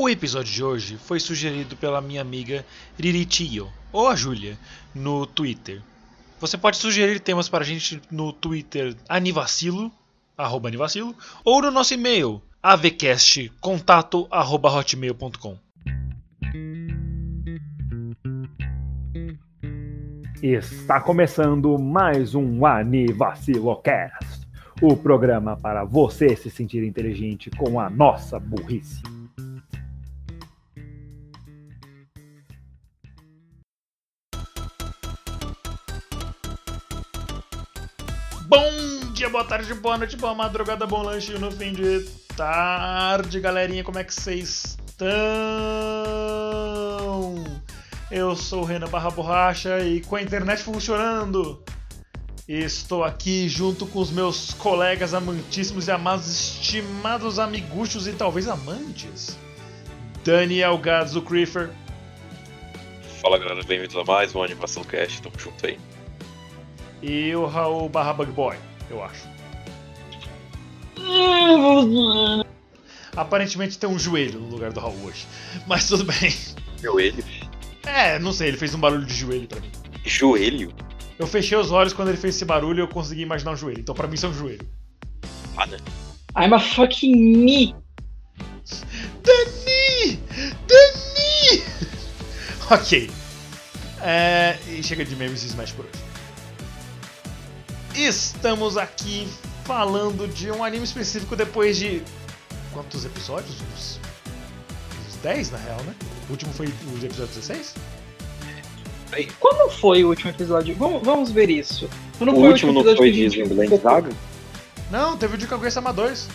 O episódio de hoje foi sugerido pela minha amiga Riritio, ou a Júlia, no Twitter. Você pode sugerir temas para a gente no Twitter anivacilo, arroba anivacilo, ou no nosso e-mail avcastcontato.hotmail.com Está começando mais um Anivacilocast, o programa para você se sentir inteligente com a nossa burrice. Boa tarde, boa noite, boa madrugada, bom lanche no fim de tarde, galerinha, como é que vocês estão? Eu sou o Renan Barra Borracha e com a internet funcionando, estou aqui junto com os meus colegas amantíssimos e amados, estimados amiguchos e talvez amantes. Daniel Gadzo Creeper, Fala galera, bem-vindos a mais um Animação Cast, tamo junto aí. e o Raul Barra Bug Boy, eu acho. Aparentemente tem um joelho no lugar do Raul hoje, mas tudo bem. Joelho? É, não sei, ele fez um barulho de joelho pra mim. Joelho? Eu fechei os olhos quando ele fez esse barulho e eu consegui imaginar um joelho. Então pra mim isso é um joelho. Ah, né? I'm a fucking me. Dani! Dani! ok. É, e chega de memes e Smash por hoje. Estamos aqui falando de um anime específico depois de. Quantos episódios? Uns, uns 10 na real, né? O último foi o episódio 16? Quando foi o último episódio? Vamos, vamos ver isso. Quando O foi último não episódio foi de Land focou? Saga? Não, teve o de Kaguya-sama 2.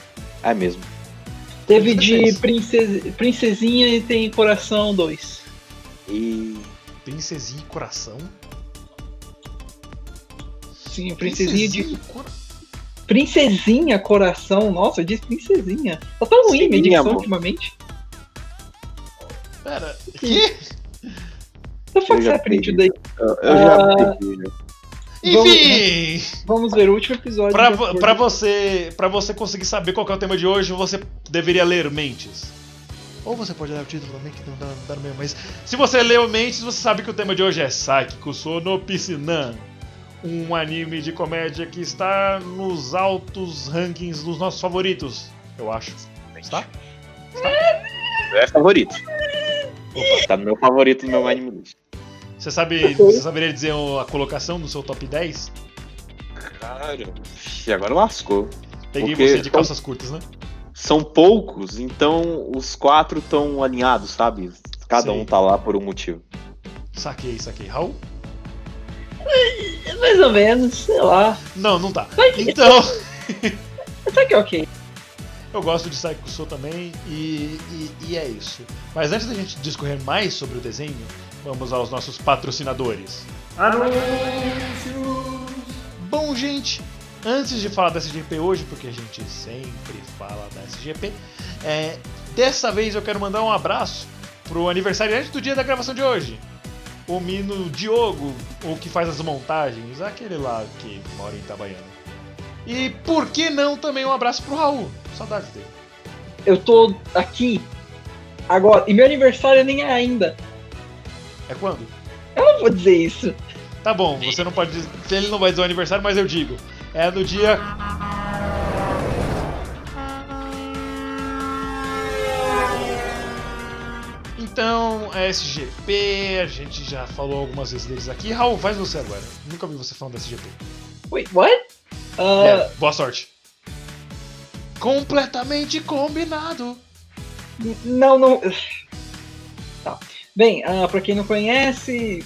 É mesmo. Teve de 16. princesa, Princesinha e tem Coração 2. E. Princesinha e Coração. Sim, Princesinha de. e Cora- Princesinha Coração. Nossa, eu disse Princesinha. Tá tão ruim Sim, minha dicção ultimamente. Pera, que? Eu já happened perdi. today? Eu, eu já Ah. perdi, né? Enfim! Vamos ver o último episódio. Pra, pra você, pra você conseguir saber qual que é o tema de hoje, você deveria ler Mentes. Ou você pode dar o título também, que não dá, dá no mesmo. Mas se você leu Mentes, você sabe que o tema de hoje é Psychico Sono Piscinan. Um anime de comédia que está nos altos rankings dos nossos favoritos, eu acho. Está? É favorito. Opa, tá no meu favorito no meu anime list. Você sabe, você saberia dizer a colocação do seu top 10? Cara, agora lascou. Peguei Porque você de são- calças curtas, né? São poucos, então os quatro estão alinhados, sabe? Cada Sim. um tá lá por um motivo. Saquei, saquei. Raul? Mais ou menos, sei lá. Não, não tá. Então. Até que ok. Eu gosto de Psycho Soul também e, e, e é isso. Mas antes da gente discorrer mais sobre o desenho, vamos aos nossos patrocinadores. Bom, gente, antes de falar da SGP hoje, porque a gente sempre fala da SGP, é, dessa vez eu quero mandar um abraço pro aniversariante do dia da gravação de hoje. O Mino Diogo, o que faz as montagens, aquele lá que mora em Itabaiana. E por que não também um abraço pro Raul? Saudades dele. Eu tô aqui agora. E meu aniversário nem é ainda. É quando? Eu não vou dizer isso. Tá bom, você não pode dizer. Ele não vai dizer o aniversário, mas eu digo. É no dia. Então, a SGP, a gente já falou algumas vezes deles aqui. Raul, faz você agora. Nunca vi você falando da SGP. Wait, what? Ah, É, boa sorte. Completamente combinado. Não, não. Tá. Bem, ah, pra quem não conhece,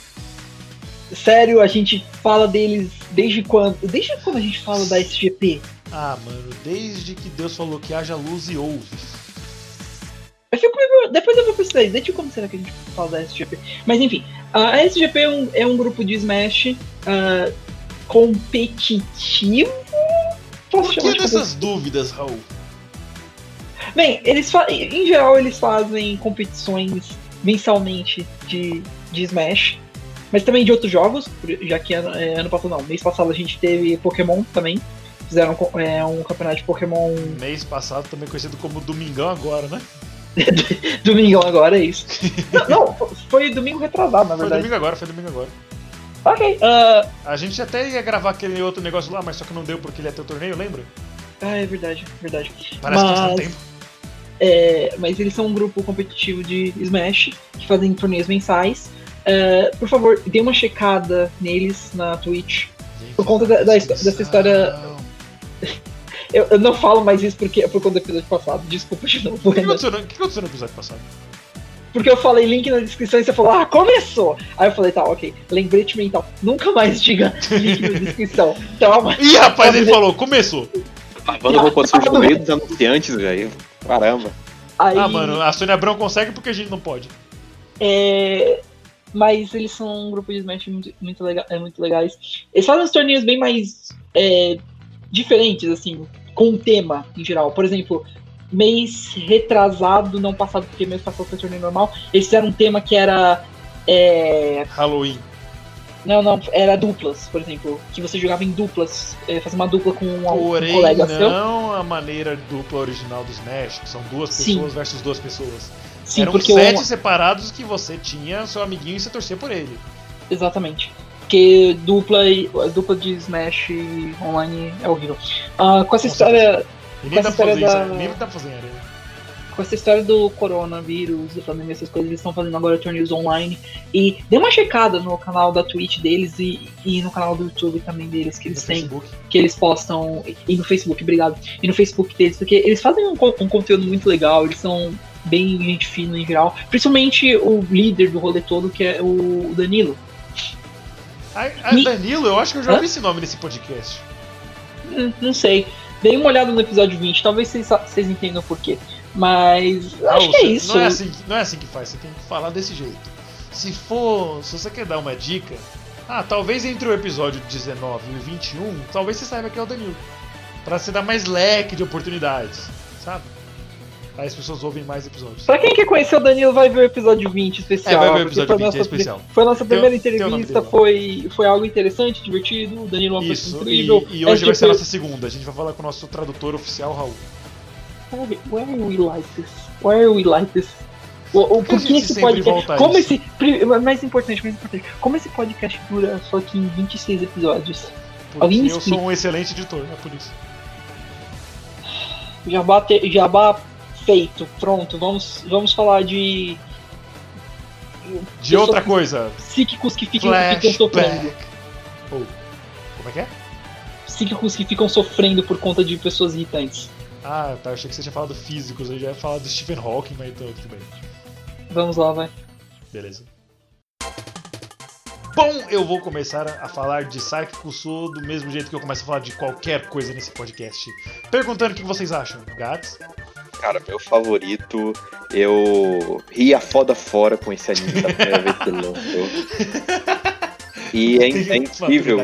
sério, a gente fala deles desde quando? Desde quando a gente fala da SGP? Ah, mano, desde que Deus falou que haja luz e ouve. Eu fico Depois eu vou pesquisar isso. Desde quando será que a gente fala da SGP? Mas enfim, a SGP é um, é um grupo de Smash ah, competitivo? Posso Por que de dessas dúvidas, Raul? Bem, eles em geral eles fazem competições mensalmente de, de Smash, mas também de outros jogos, já que ano, é, ano passado não, mês passado a gente teve Pokémon também. Fizeram é, um campeonato de Pokémon. Mês passado, também conhecido como Domingão agora, né? Domingão agora, é isso. não, não, foi domingo retrasado, na Foi verdade. domingo agora, foi domingo agora. Ok. ah, A gente até ia gravar aquele outro negócio lá, mas só que não deu porque ele ia ter o torneio, lembra? ah, é verdade, verdade. Parece que faz Mas- tempo. É, mas eles são um grupo competitivo de Smash que fazem torneios mensais. É, por favor, dê uma checada neles na Twitch. Por conta da- da histó- dessa história- Eu, eu não falo mais isso porque é por conta do episódio passado. Desculpa de novo, O que Renan. aconteceu, no- que aconteceu no episódio passado? Porque eu falei link na descrição e você falou, ah, começou! Aí eu falei, tá, ok. Lembrete mental. Nunca mais diga link na descrição. Toma. Ih, rapaz, ele falou, começou. A banda surgir no meio dos anunciantes, velho. Caramba. Aí, Ah, mano, a Sônia Abrão consegue porque a gente não pode. É, mas eles são um grupo de Smash muito, muito, lega- é, muito legais. Eles fazem uns torneios bem mais é, diferentes, assim, com um tema em geral. Por exemplo, mês retrasado, não passado, porque mês passado foi torneio normal, eles fizeram um tema que era. é, Halloween. não, não, era duplas, por exemplo. Que você jogava em duplas, é, fazia uma dupla com um, um Porém, colega seu. não a maneira dupla original do Smash, que são duas Sim. pessoas versus duas pessoas. Sim, Eram sete o, separados que você tinha seu amiguinho e você torcia por ele. Exatamente. Porque dupla, dupla de Smash online é horrível. Ah, com essa Com história. Com fazer história da- fazer em arena. Com essa história do coronavírus, da pandemia, essas coisas, eles estão fazendo agora torneios online. E dê uma checada no canal da Twitch deles e, e no canal do YouTube também deles, que No eles têm, Facebook. que eles postam. E no Facebook, obrigado. E no Facebook deles, porque eles fazem um, um conteúdo muito legal, eles são bem gente fina em geral. Principalmente o líder do rolê todo, que é o Danilo. Ah, ah, Me- Danilo, eu acho que eu já ouvi esse nome nesse podcast. Hum, Não sei. Dei uma olhada no episódio 20, talvez vocês, entendam por quê. Mas acho Raul, que é isso. Não é, assim, que- não é assim que faz, você tem que falar desse jeito. Se for, se você quer dar uma dica, ah, talvez entre o episódio 19 e o 21, talvez você saiba que é o Danilo. Pra você dar mais leque de oportunidades, sabe? Aí as pessoas ouvem mais episódios. Pra quem quer conhecer o Danilo, vai ver o episódio 20 especial. É, vai ver o episódio foi a 20, é nossa pri- especial. Foi a nossa Tem primeira tem entrevista, dele lá. foi, foi algo interessante, divertido. O Danilo é uma Isso, pessoa e, incrível. e hoje vai ser a SGP nossa segunda. A gente vai falar com o nosso tradutor oficial, Raul. Why why are we like this? Why are we like this? O, o, Por que que esse podcast. Como esse. Mais importante, mais importante. Como esse podcast dura só aqui em 26 episódios? Porque Alguém eu explica. sou um excelente editor, é por isso. Jabá, te, jabá feito, pronto. Vamos, vamos falar de. De outra coisa, Psíquicos que ficam, ficam sofrendo. Ou, como é que é? Psíquicos que ficam sofrendo por conta de pessoas irritantes. Ah, tá. Achei que você tinha falado físicos, eu já ia falar do Stephen Hawking, mas então, tudo bem. Vamos lá, vai. Beleza. Bom, eu vou começar a falar de Saiki Kusuo do mesmo jeito que eu começo a falar de qualquer coisa nesse podcast. Perguntando o que vocês acham. Gats? Cara, meu favorito, eu ri a foda fora com esse anime da primeira vez que ele lançou. E é, é incrível.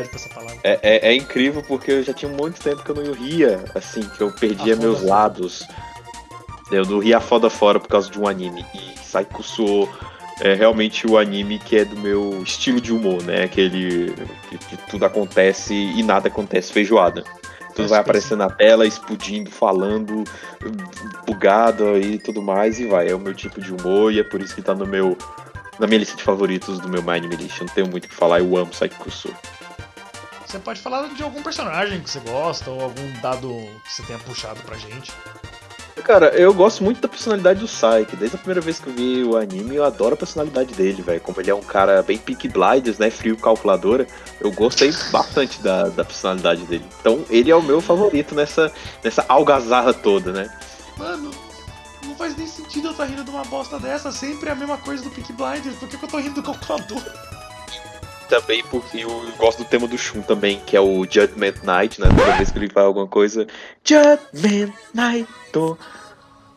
É, é- é incrível porque eu já tinha muito tempo que eu não ria, assim, que eu perdia A foda meus lados. Eu não ria foda fora por causa de um anime. E Saiko Suo é realmente o anime que é do meu estilo de humor, né? Aquele que, que tudo acontece e nada acontece feijoada. Tudo vai que aparecer na tela, explodindo, falando, bugado e tudo mais, e vai. É o meu tipo de humor e é por isso que tá no meu. Na minha lista de favoritos do meu My Anime List. Não tenho muito o que falar, eu amo Saiko Suo. Você pode falar de algum personagem que você gosta ou algum dado que você tenha puxado pra gente. Cara, eu gosto muito da personalidade do Saik. Desde a primeira vez que eu vi o anime, eu adoro a personalidade dele, velho. Como ele é um cara bem pick blinders, né? Frio calculadora. Eu gostei bastante da, da personalidade dele. Então, ele é o meu favorito nessa, nessa algazarra toda, né? Mano, não faz nem sentido eu estar rindo de uma bosta dessa. Sempre é a mesma coisa do Peak Blinders. Por que, que eu tô rindo do calculador? Também porque eu gosto do tema do Shun também, que é o Judgment Night, né? Toda vez que ele faz alguma coisa. Judgment Night.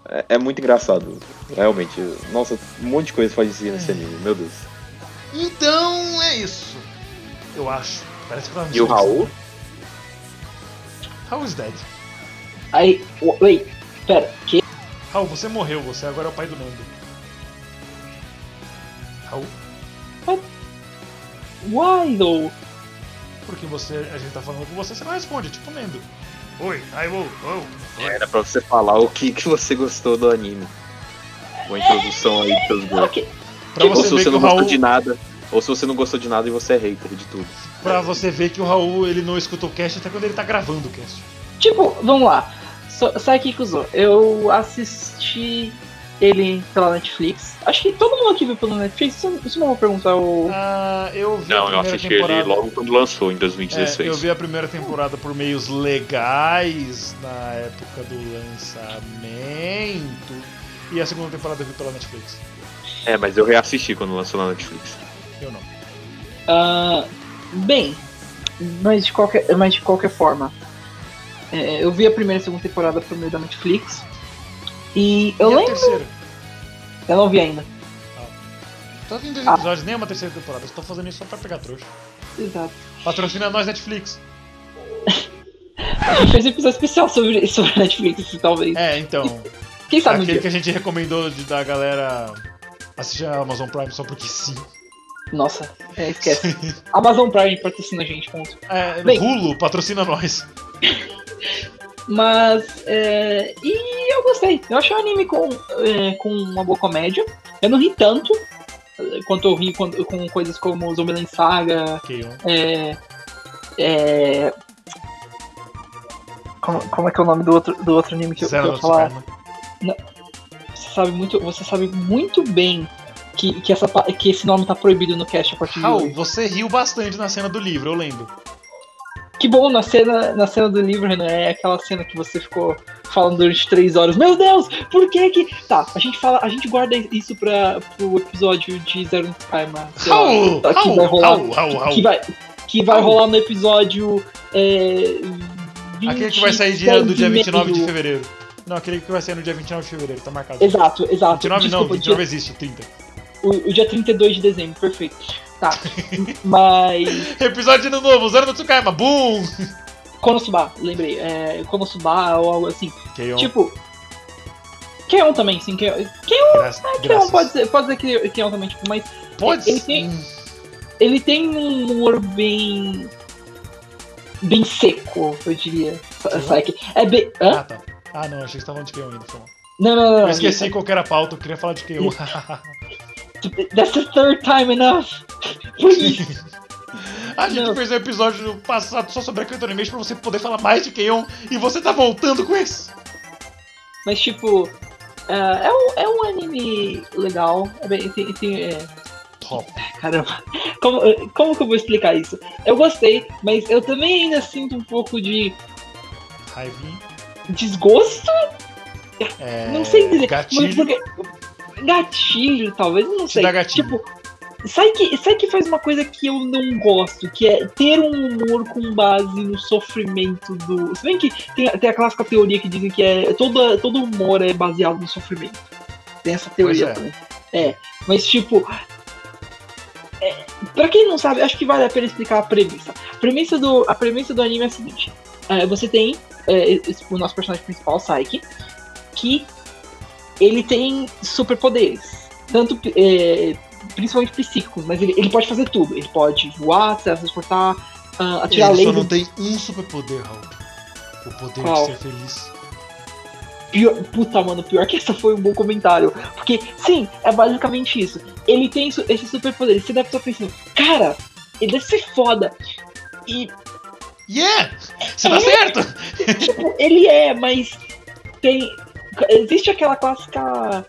É, é muito engraçado. Realmente. Nossa, um monte de coisa faz isso nesse anime, meu Deus. Então é isso. Eu acho. Parece que tá E o Raul? Raul is dead. Aí. o- Wait, pera, que? Raul, você morreu. Você agora é o pai do Nando. Raul, Why though? porque você, a gente tá falando com você, você não responde. Tipo Nando. Oi, oh. Era pra você falar o que, que você gostou do anime. Uma introdução aí dos seus gostos. Ok. Pra Ou você se você que o não gostou Raul, de nada. Ou se você não gostou de nada e você é hater de tudo. pra você ver que o Raul ele não escuta o cast até quando ele tá gravando o cast. Tipo, vamos lá. So, Saiki Kuzo, eu assisti ele pela Netflix. Acho que todo mundo aqui viu pela Netflix. Isso isso não vou perguntar o. Ah, eu vi a Não, eu primeira assisti temporada. ele logo quando lançou, em É, 2016. eu vi a primeira temporada por meios legais na época do lançamento. E a segunda temporada eu vi pela Netflix. É, mas eu reassisti quando lançou na Netflix. Eu não. Ah, bem, mas de qualquer, mas de qualquer forma, é, eu vi a primeira e segunda temporada por meio da Netflix. E eu e a lembro. terceira? Eu não vi ainda. Só tem dois Ah. episódios, nem uma terceira temporada. Estou fazendo isso só pra pegar trouxa. Exato. Patrocina nós, Netflix. A gente fez um episódio especial sobre, sobre a Netflix, talvez. É, então. Quem sabe aquele que a gente recomendou de, da galera assistir a Amazon Prime só porque sim. Nossa, é, esquece. Amazon Prime patrocina a gente, ponto. É, Bem. Hulu patrocina nós. Mas, é, e eu gostei. Eu achei o anime com, é, com uma boa comédia. Eu não ri tanto é, quanto eu ri quando- com coisas como Zombieland Saga, é, é, como, como é que é o nome do outro, do outro anime que eu, que eu Zero ia falar? Você sabe muito, você sabe muito bem que, que, essa, que esse nome tá proibido no cast a partir de Raul, hoje. você riu bastante na cena do livro, eu lembro. Que bom, na cena, na cena do livro, Renan, é aquela cena que você ficou falando durante três horas. Meu Deus, por que que. Tá, a gente fala, a gente guarda isso pra, pro episódio de Zero no Time. lá, que vai rolar. Raul, Que Raul. vai, que vai rolar no episódio. É, Aquele que vai sair dia, do dia 26 29 de fevereiro. Não, aquele que vai sair no dia 29 de fevereiro, tá marcado. Exato, exato. 29 não, Desculpa, 29 existe, 30. o, o dia 32 de dezembro, perfeito. Tá, mas. Episódio novo, Zero no Tsukaima, boom! Konosuba, lembrei. É, Konosuba ou algo assim. Keion, Tipo. Keon também, sim. Keon, graças. Keon graças. pode ser, pode ser que Keon também, tipo, mas Pode ele ser. tem- ele tem um humor bem. bem seco, eu diria. Sabe? É bem. Hã? Ah, tá. Ah, não, achei que você tava falando de Keion ainda. Foi mal. Não, não, não. Eu esqueci isso- qual que era a pauta, eu queria falar de Keion. That's the third time enough. Please. A gente Não. fez um episódio no passado só sobre a Crypto Animation pra você poder falar mais de Keion e você tá voltando com isso. Mas, tipo. é, é, um, é um anime legal. É bem, tem, tem, é, Top. Caramba, como, como que eu vou explicar isso? Eu gostei, mas eu também ainda sinto um pouco de Raivinha. desgosto. É, não sei dizer. Gatilho. Porque, gatilho, talvez, não Te sei. dá gatilho. Tipo, sai que, sai que faz uma coisa que eu não gosto, que é ter um humor com base no sofrimento do. Se bem que tem, tem a clássica teoria que dizem que é todo, todo humor é baseado no sofrimento. Tem essa teoria Pois é. também. É, mas tipo. É, pra quem não sabe, acho que vale a pena explicar a premissa. A premissa do, a premissa do anime é a seguinte: é, você tem é, o nosso personagem principal, Saiki, que ele tem superpoderes. Tanto é, principalmente psíquicos, mas ele, ele pode fazer tudo. Ele pode voar, se transportar, ah, atirar Ele só laser. não tem um superpoder, Raul. O poder Qual? de ser feliz. Pior, puta, mano, pior que essa foi um bom comentário. Porque, sim, é basicamente isso. Ele tem isso- esse superpoder. Você deve estar pensando, cara, ele deve ser foda. E, Yeah! Você tá É? certo? tipo, ele é, mas tem. Existe aquela clássica.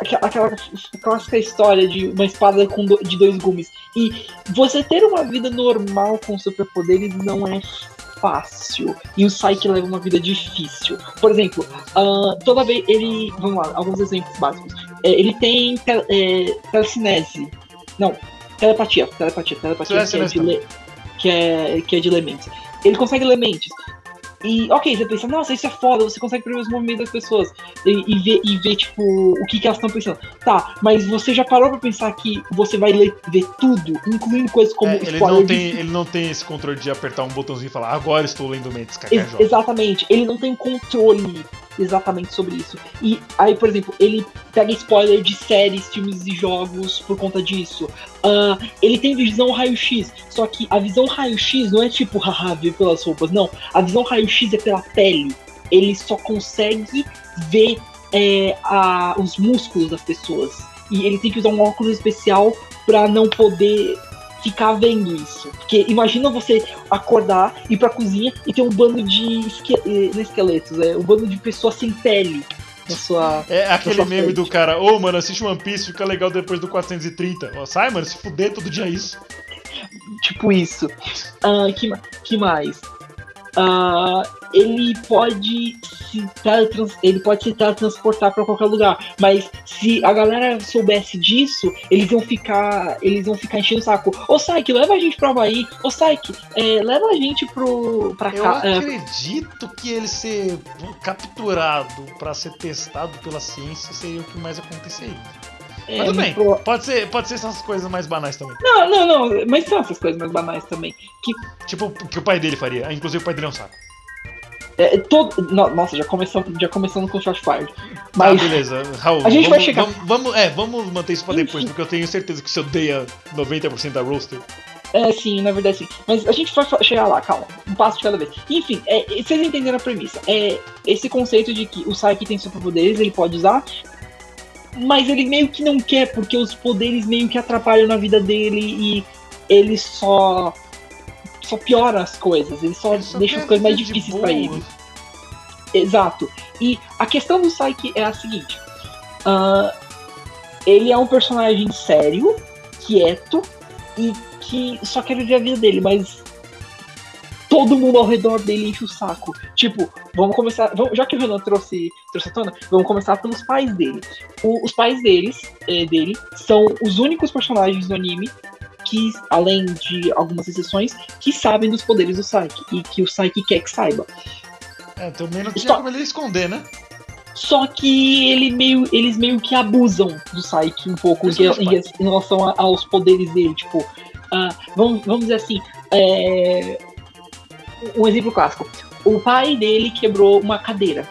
aquela- Aquela clássica história de uma espada com do- de dois gumes. E você ter uma vida normal com superpoderes não é fácil. E o Psyche leva uma vida difícil. Por exemplo, ah, toda vez ele. Vamos lá, alguns exemplos básicos. É, ele tem te, é, telecinese. Não, telepatia. Telepatia, telepatia que é, de que, é, que é de elementos. Ele consegue elementos. E, ok, você pensa, nossa, isso é foda, você consegue prever os movimentos das pessoas e, e ver, e ver, tipo, o que, que elas estão pensando. Tá, mas você já parou pra pensar que você vai ler, ver tudo, incluindo coisas como É, ele, não de tem, ele não tem esse controle de apertar um botãozinho e falar agora estou lendo mentes, Ex- KKJ. exatamente, ele não tem controle exatamente sobre isso. E aí, por exemplo, ele pega spoiler de séries, filmes e jogos por conta disso. Ah, ele tem visão raio-x, só que a visão raio-x não é tipo, haha, ver pelas roupas, não. A visão raio-x é pela pele. Ele só consegue ver é, a, os músculos das pessoas. E ele tem que usar um óculos especial para não poder ficar vendo isso. Porque imagina você acordar, ir pra cozinha e ter um bando de esque eh, não esqueletos, é um bando de pessoas sem pele na sua. É aquele sua meme frente. do cara, ô mano, assiste One Piece, fica legal depois do 430. Ó, sai, mano, se fuder todo dia é isso. Tipo isso. Ah, que, que mais? Ah, ele pode se teletrans- ele pode se teletransportar para qualquer lugar, mas se a galera soubesse disso, eles iam ficar, eles iam ficar enchendo o saco. Ô Saik, leva a gente pro Havaí. Ô Saik, é, leva a gente pro Eu cá. é, acredito que ele ser capturado pra ser testado pela ciência seria o que mais aconteceria. é, Mas tudo bem, pro- pode ser, pode ser essas coisas mais banais também. Não, não, não, mas são essas coisas mais banais também. Que Tipo, o que o pai dele faria. Inclusive o pai dele é um saco. É, todo, no- nossa, já começamos, já começando com Shot Fire. Tá, Mas beleza. Raul, A gente vamos, vai chegar- Vamos, vamos- é, vamos manter isso pra depois, Enfim. porque eu tenho certeza que você odeia 90% da roster. É, sim, na verdade sim. Mas a gente vai chegar lá, calma. Um passo de cada vez. Enfim, é, vocês entenderam a premissa. É esse conceito de que o Psyche tem superpoderes, ele pode usar, mas ele meio que não quer, porque os poderes meio que atrapalham na vida dele e ele só. Só piora as coisas. Ele só, Ele só deixa as coisas mais difíceis pra boa. ele. Exato. E a questão do Psyche é a seguinte: ah, ele é um personagem sério, quieto e que só quer viver a vida dele, mas todo mundo ao redor dele enche o saco. Tipo, vamos começar. vamos- já que o Renan trouxe, trouxe a tona, vamos começar pelos pais dele. O- os pais deles, eh, dele são os únicos personagens do anime que, além de algumas exceções, que sabem dos poderes do Psyche e que o Psyche quer que saiba. É, também não tinha Só- como ele esconder, né? Só que ele meio, eles meio que abusam do Psyche um pouco em, em- em relação a- aos poderes dele. Tipo, ah, vamos, vamos dizer assim, é, um exemplo clássico. O pai dele quebrou uma cadeira.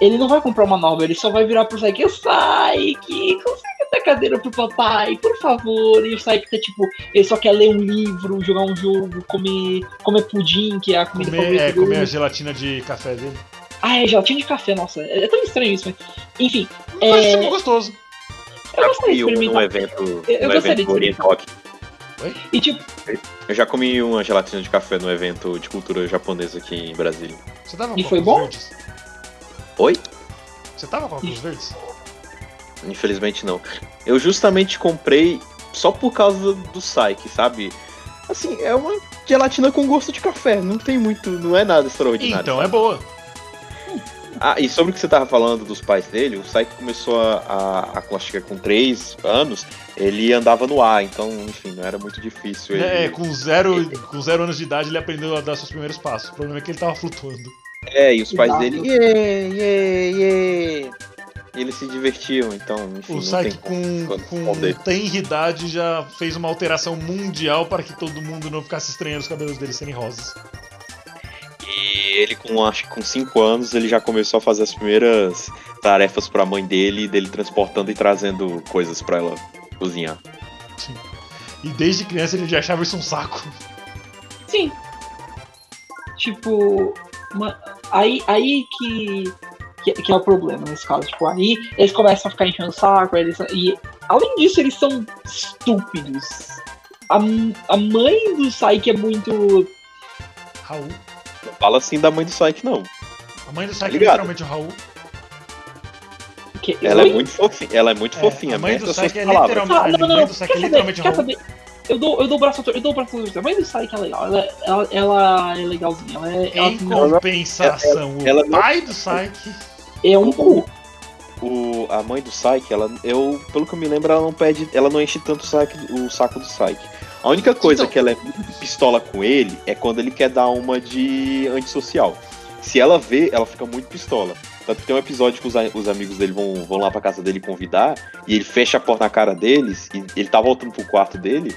Ele não vai comprar uma nova, ele só vai virar pro Psyche, Psyche, consegue dar cadeira pro papai, por favor. E o Psyche tá tipo, ele só quer ler um livro, jogar um jogo, comer, comer pudim, que é a comida Comer, favorita é, dele. comer a gelatina de café dele. Ah, é gelatina de café, nossa. É, é tão estranho isso, mas. Enfim, Mas É. é gostoso. eu gostaria de E um, num evento, Eu gostaria de evento oriental aqui. E tipo, Eu já comi uma gelatina de café no evento de cultura japonesa aqui em Brasília. Você tava E com foi óculos bom? verdes? Oi? Você tava com óculos verdes? Infelizmente não. Eu justamente comprei só por causa do Psyche, sabe? Assim, é uma gelatina com gosto de café. Não tem muito, não é nada extraordinário. Então é boa. Ah, e sobre o que você tava falando dos pais dele, o Psyche começou a, a, a acho que é com 3 anos, ele andava no ar, então, enfim, não era muito difícil. Ele... É, com zero, com zero anos de idade ele aprendeu a dar seus primeiros passos. O problema é que ele tava flutuando. É, e os pais Exato. dele, yeah, yeah, yeah. E eles se divertiam, então, enfim, O tem com, com esconder. tenra idade já fez uma alteração mundial para que todo mundo não ficasse estranhando os cabelos dele serem rosas. E ele, com acho que com 5 anos, ele já começou a fazer as primeiras tarefas pra mãe dele, dele transportando e trazendo coisas pra ela cozinhar. E desde criança ele já achava isso um saco. sim. Tipo, uma- aí, aí que, que, que é o problema nesse caso. Tipo, aí eles começam a ficar enchendo o saco, eles, e além disso, eles são estúpidos. A, a mãe do Psyche é muito. Raul. Não fala assim da mãe do Psyche, não. A mãe do Psyche é ligado? literalmente o Raul. Que, Ela é muito fofinha, ela é muito É, fofinha, a mãe do Psyche é literalmente- Ah, não, não, não. Quer é literalmente Quer Raul. saber? Eu dou, eu dou o braço eu dou o braço a mãe do Psyche é legal. Ela, ela, ela é legalzinha. Ela é, ela Em tem- compensação, ela o pai do Psyche. É um cu. O, a mãe do Psyche, ela, eu, pelo que eu me lembro, ela não pede, ela não enche tanto o saco, o saco do Psyche. A única coisa Então- que ela é pistola com ele é quando ele quer dar uma de antissocial. Se ela vê, ela fica muito pistola. Tanto que tem um episódio que os, os amigos dele vão, vão lá pra casa dele convidar, e ele fecha a porta na cara deles, e ele tá voltando pro quarto dele.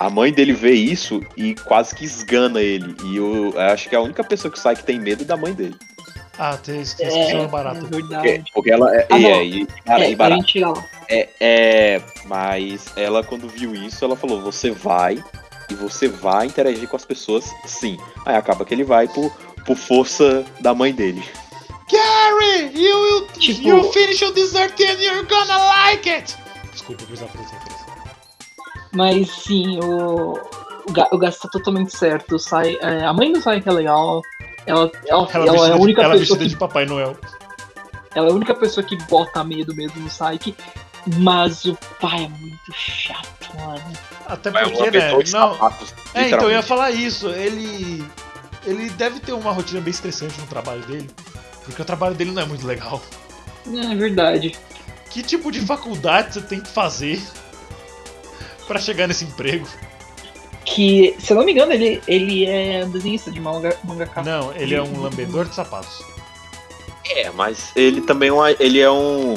A mãe dele vê isso e quase que esgana ele. E eu, eu acho que a única pessoa que sai que tem medo é da mãe dele. Ah, tem esse É, é, é barato. Porque, verdade. porque ela é, Ah, e é, e, cara, É, e barata. É, é, mas ela quando viu isso, ela falou: "Você vai e você vai interagir com as pessoas, sim". Aí acaba que ele vai por, por força da mãe dele. Gary, you will Tipo- you finish your dessert and you're gonna like it! Desculpa, eu precisava fazer. Mas sim, o, o, o Gas tá totalmente certo. Sai, é, a mãe do Sai que é legal. Ela, ela, Ela, ela é a de, única ela pessoa vestida que de Papai Noel. Ela é a única pessoa que bota medo mesmo no Psyche. Mas o pai é muito chato, mano. Até É porque, né? de Não, sapatos. É, então eu ia falar isso. Ele. Ele deve ter uma rotina bem estressante no trabalho dele. Porque o trabalho dele não é muito legal. É verdade. Que tipo de faculdade você tem que fazer pra chegar nesse emprego? Que, se eu não me engano, ele, ele é desenhista de manga, mangaka. Não, ele é um lambedor de sapatos. É, mas ele também é um- ele é um.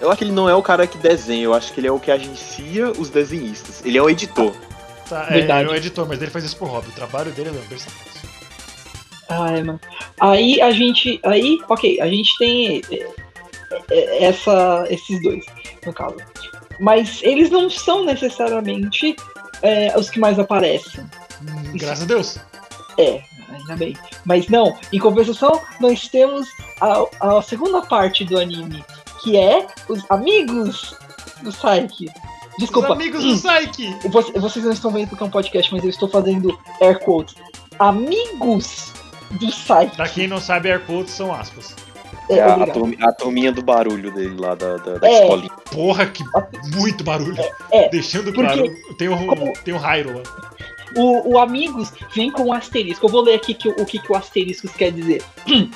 Eu acho que ele não é o cara que desenha, eu acho que ele é o que agencia os desenhistas. Ele é um editor. Tá, é, Verdade. ele é um editor, mas ele faz isso por hobby. O trabalho dele é lamber sapatos. Ai, mano. Aí a gente. Aí, ok, a gente tem é, é, essa, esses dois, no caso. Mas eles não são necessariamente é, os que mais aparecem. Hum, graças a Deus. É, ainda bem. Mas não, em compensação, nós temos a, a segunda parte do anime, que é os amigos do Saiki. Desculpa, Os amigos do Psyche! Você- vocês não estão vendo porque é um podcast, mas eu estou fazendo air quotes. Amigos do Saiki. Pra quem não sabe, air quotes são aspas. É, É a, a, a turminha do barulho dele lá da, da, da É. escolinha. Porra, que muito barulho. É, Deixando porque- claro, tem o, como- tem o Hyro lá. O, o amigos vem com um asterisco. Eu vou ler aqui que, o o que, que o asterisco quer dizer.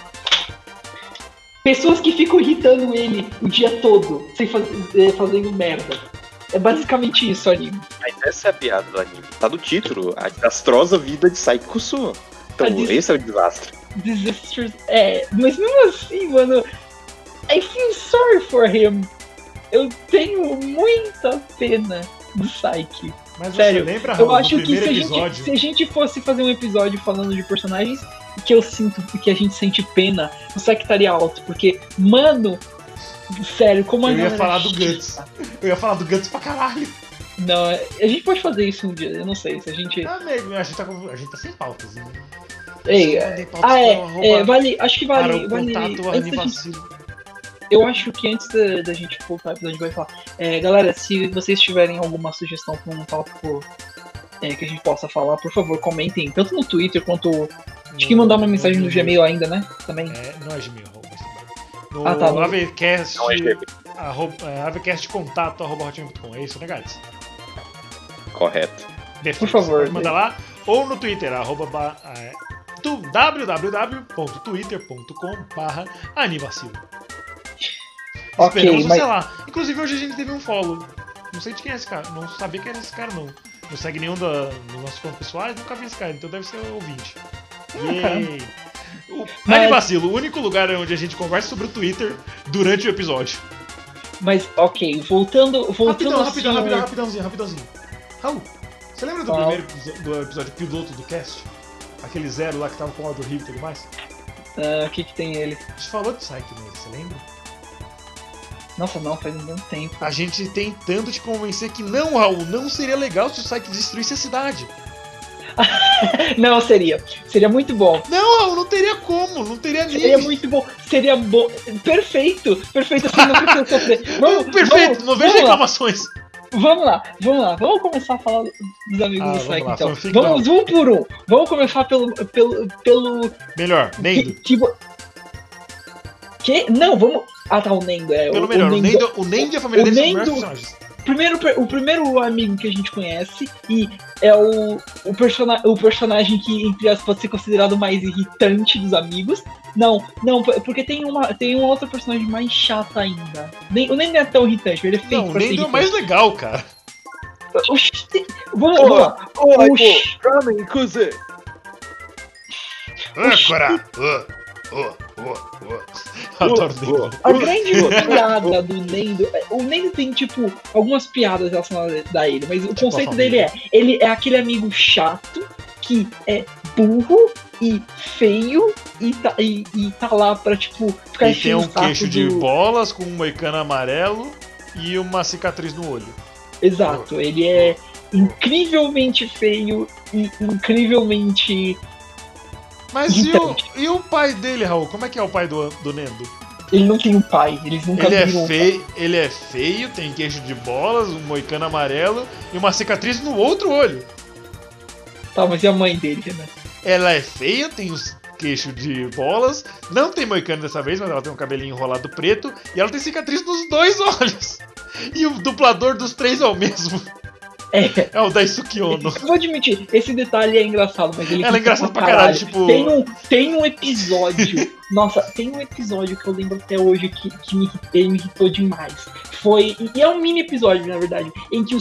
Pessoas que ficam irritando ele o dia todo, sem faz, eh, fazendo merda. É basicamente isso o anime. Mas essa é a piada do anime. Tá no título, a desastrosa vida de Saiki Kusuma. Então, des- esse é o desastre. Disasters. É, mas mesmo assim, mano. I feel sorry for him. Eu tenho muita pena do Psyche. Mas Sério, você lembra, Eu Raul, acho no que se a, gente, episódio? se a gente fosse fazer um episódio falando de personagens que eu sinto que a gente sente pena, o Psyche estaria alto. Porque, mano, sério, como a Eu ia falar do chata. Guts. Eu ia falar do Guts pra caralho. Não, é- a gente pode fazer isso um dia, eu não sei. Se a gente. Ah, nego, a gente tá, a gente tá sem pautas. Né? Ei, ah, é, arroba- é, vale. Acho que vale. vale contato antes da gente. Eu acho que antes da, da gente voltar, a gente vai falar. É, galera, se vocês tiverem alguma sugestão para um tópico é, que a gente possa falar, por favor, comentem, tanto no Twitter quanto. Acho que mandar uma mensagem no Gmail ainda, né? Também. É, não é Gmail. No Ah, tá, no- Avecast, Não é arroba, é, Avecast contato arroba hotmail.com. É isso, né, Gats? Correto. Por favor, Pode mandar lá. Ou no Twitter, arroba ba, é, tu, www.twitter.com anivacilo. Ok, Esperamos mas- você lá. Inclusive hoje a gente teve um follow. Não sei de quem é esse cara. Não sabia quem era esse cara, não. Não segue nenhum da, dos nossos contos pessoais, nunca vi esse cara, então deve ser ouvinte. Yay! O Mas- Anivacilo, o único lugar onde a gente conversa sobre o Twitter durante o episódio. Mas, ok, voltando. voltando Rapidão, assim, rapidão, rapidão, rapidãozinho, rapidãozinho. Raul, você lembra do Qual? primeiro do episódio piloto do cast? Aquele zero lá que tava com o Aldo Rio e tudo mais? ah, O que, que tem ele? A gente falou de Psyche nele, você lembra? Nossa, não, faz um bom tempo. A gente tentando te convencer que não, Raul, não seria legal se o Psyche destruísse a cidade. Não, seria. Seria muito bom. Não, Raul, não teria como, não teria Seria nível. muito bom. Seria bom. Perfeito. Perfeito, assim não precisa sofrer. Vamos, Perfeito, vamos- não vejo vamos lá. Vamos lá, vamos lá, vamos começar a falar dos amigos Ah, do lá, então. Vamos um por um. Vamos começar pelo. pelo. pelo. Melhor, Nendo. Que, que, que? Não, vamos. Ah tá, o Nendo, é. Pelo o, melhor, o o Nendo, Nendo, o Nendo e a família o dele são Nendo- melhores personagens. Primeiro, o primeiro amigo que a gente conhece e é o, o, persona, o personagem que, entre aspas, pode ser considerado o mais irritante dos amigos. Não, não, porque tem uma, tem uma outra personagem mais chata ainda. Nem, o não é tão irritante, ele é feito Não, o Nendo é o mais legal, cara. Oxi, Vamos, vamos lá. Oxi. Ramen, Kuze. Âncora! Uh, uh, uh, uh. Adoro o Nendo. A grande piada do Nendo. O Nendo tem, tipo, algumas piadas relacionadas a ele, mas o Tipo conceito dele é: ele é aquele amigo chato que é burro e feio e tá, e, e tá lá pra, tipo, ficar E tem um queixo de do- bolas com um moicano amarelo e uma cicatriz no olho. Exato, ele é incrivelmente feio e incrivelmente Mas e o, Irritante. e o pai dele, Raul? Como é que é o pai do, do Nendo? Ele não tem um pai, eles nunca Ele é, viram. um feio, ele é feio, tem queixo de bolas, um moicano amarelo e uma cicatriz no outro olho. Tá, mas e a mãe dele, né? Ela é feia, tem os queixo de bolas, não tem moicano dessa vez, mas ela tem um cabelinho enrolado preto e ela tem cicatriz nos dois olhos. E o dublador dos três é o mesmo. É. É o Daisuke Ono. Vou admitir, esse detalhe é engraçado, mas ele Ela é irrita engraçada pra caralho, tipo- Tem um, tem um episódio. nossa, tem um episódio que eu lembro até hoje que, que me, me irritou demais. Foi. E é um mini episódio, na verdade, em que o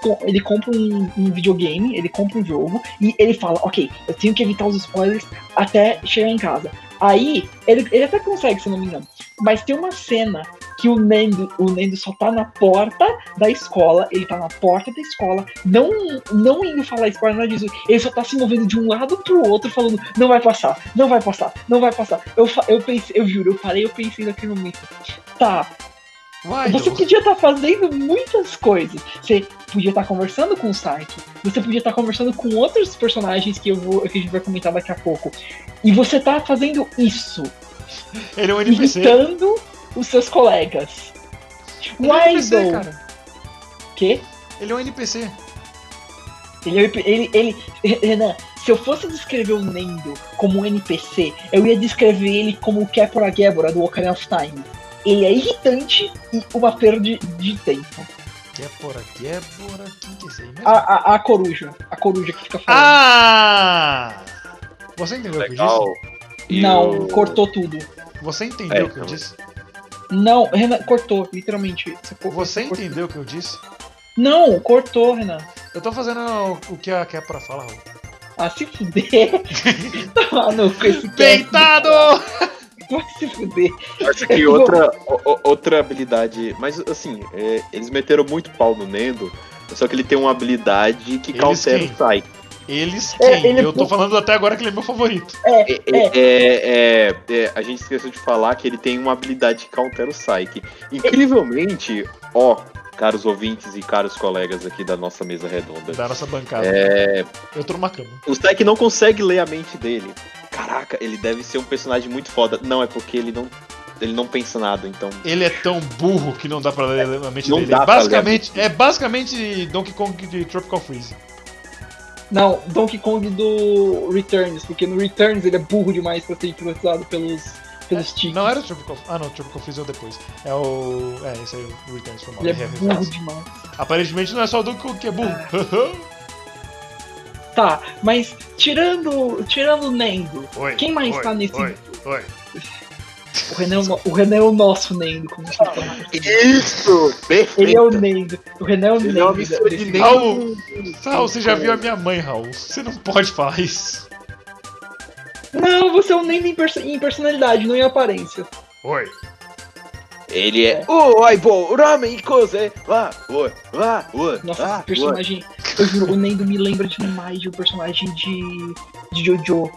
co- ele compra um, um videogame, ele compra um jogo, e ele fala, ok, eu tenho que evitar os spoilers até chegar em casa. Aí, ele, ele até consegue, se não me engano. Mas tem uma cena que o Nendo, o Nendo só tá na porta da escola, ele tá na porta da escola, não, não indo falar spoiler, nada disso, ele só tá se movendo de um lado pro outro, falando, não vai passar, não vai passar, não vai passar. Eu, eu pensei, eu juro, eu parei, eu pensei naquele momento. Tá, Vai, você podia estar fazendo muitas coisas. Você podia estar conversando com o Saiki. Você podia estar conversando com outros personagens que, eu vou, que a gente vai comentar daqui a pouco. E você tá fazendo isso. Ele é um NPC. Irritando os seus colegas. Ele é um Why NPC, though? cara. Quê? Ele é um NPC. Ele, é ele, ele, Renan, se eu fosse descrever o Nendo como um NPC, eu ia descrever ele como o Kepora Gebora do Ocarina of Time. Ele é irritante e uma perda de, de tempo. Que é por aqui, é por aqui, que sei mesmo. A, a, a coruja. A coruja que fica falando. Ah! Você entendeu o que eu disse? Não, o- cortou tudo. Você entendeu É, o que eu então. disse? Não, Renan, cortou, literalmente. Você, Você cortou. entendeu o que eu disse? Não, cortou, Renan. Eu tô fazendo o que a Kepra fala, Raul. Ah, se fuder. tá maluco esse. Peitado! Vai se fuder. Acho que outra, o- outra habilidade. Mas assim, é, eles meteram muito pau no Nendo. Só que ele tem uma habilidade que Eles cautela o Sai. Eles É, quem? ele- Eu tô falando até agora que ele é meu favorito. É, É, é, é, é, a gente esqueceu de falar que ele tem uma habilidade que countera o Psyche. Incrivelmente, ó, caros ouvintes e caros colegas aqui da nossa mesa redonda, Da nossa bancada. é, Eu tô numa cama. o Psyche não consegue ler a mente dele. Caraca, ele deve ser um personagem muito foda. Não, é porque ele não, ele não pensa nada, então. Ele é tão burro que não dá pra ler a mente Não dele. dá basicamente, é basicamente Donkey Kong de Tropical Freeze. não, Donkey Kong do Returns, porque no Returns ele é burro demais pra ser hipnotizado pelos, pelos tigres. Não era o Tropical Ah, não, Tropical Freeze é o depois. É o. É, esse aí, o Returns foi mal. Ele é a burro demais. Aparentemente não é só o Donkey Kong que é burro. Tá, mas tirando, tirando o Nendo, Oi, Quem mais oi, tá nesse- Oi, oi. o Renan, é o Renan é o nosso Nendo, como você fala. Isso! Perfeito! Ele é o Nendo. O Renan é o Ele é Nendo. uma mistura de Nendo Raul, Raul, você já viu a minha mãe, Raul. Você não pode falar isso. Não, você é o Nendo em, perso- em personalidade, não em aparência. Oi. Ele é. Oh, ai, bom, ramen, coisa, vá, oi, vá, oi, Nossa, personagem. Eu juro, o Nendo me lembra demais de um personagem de. de Jojo.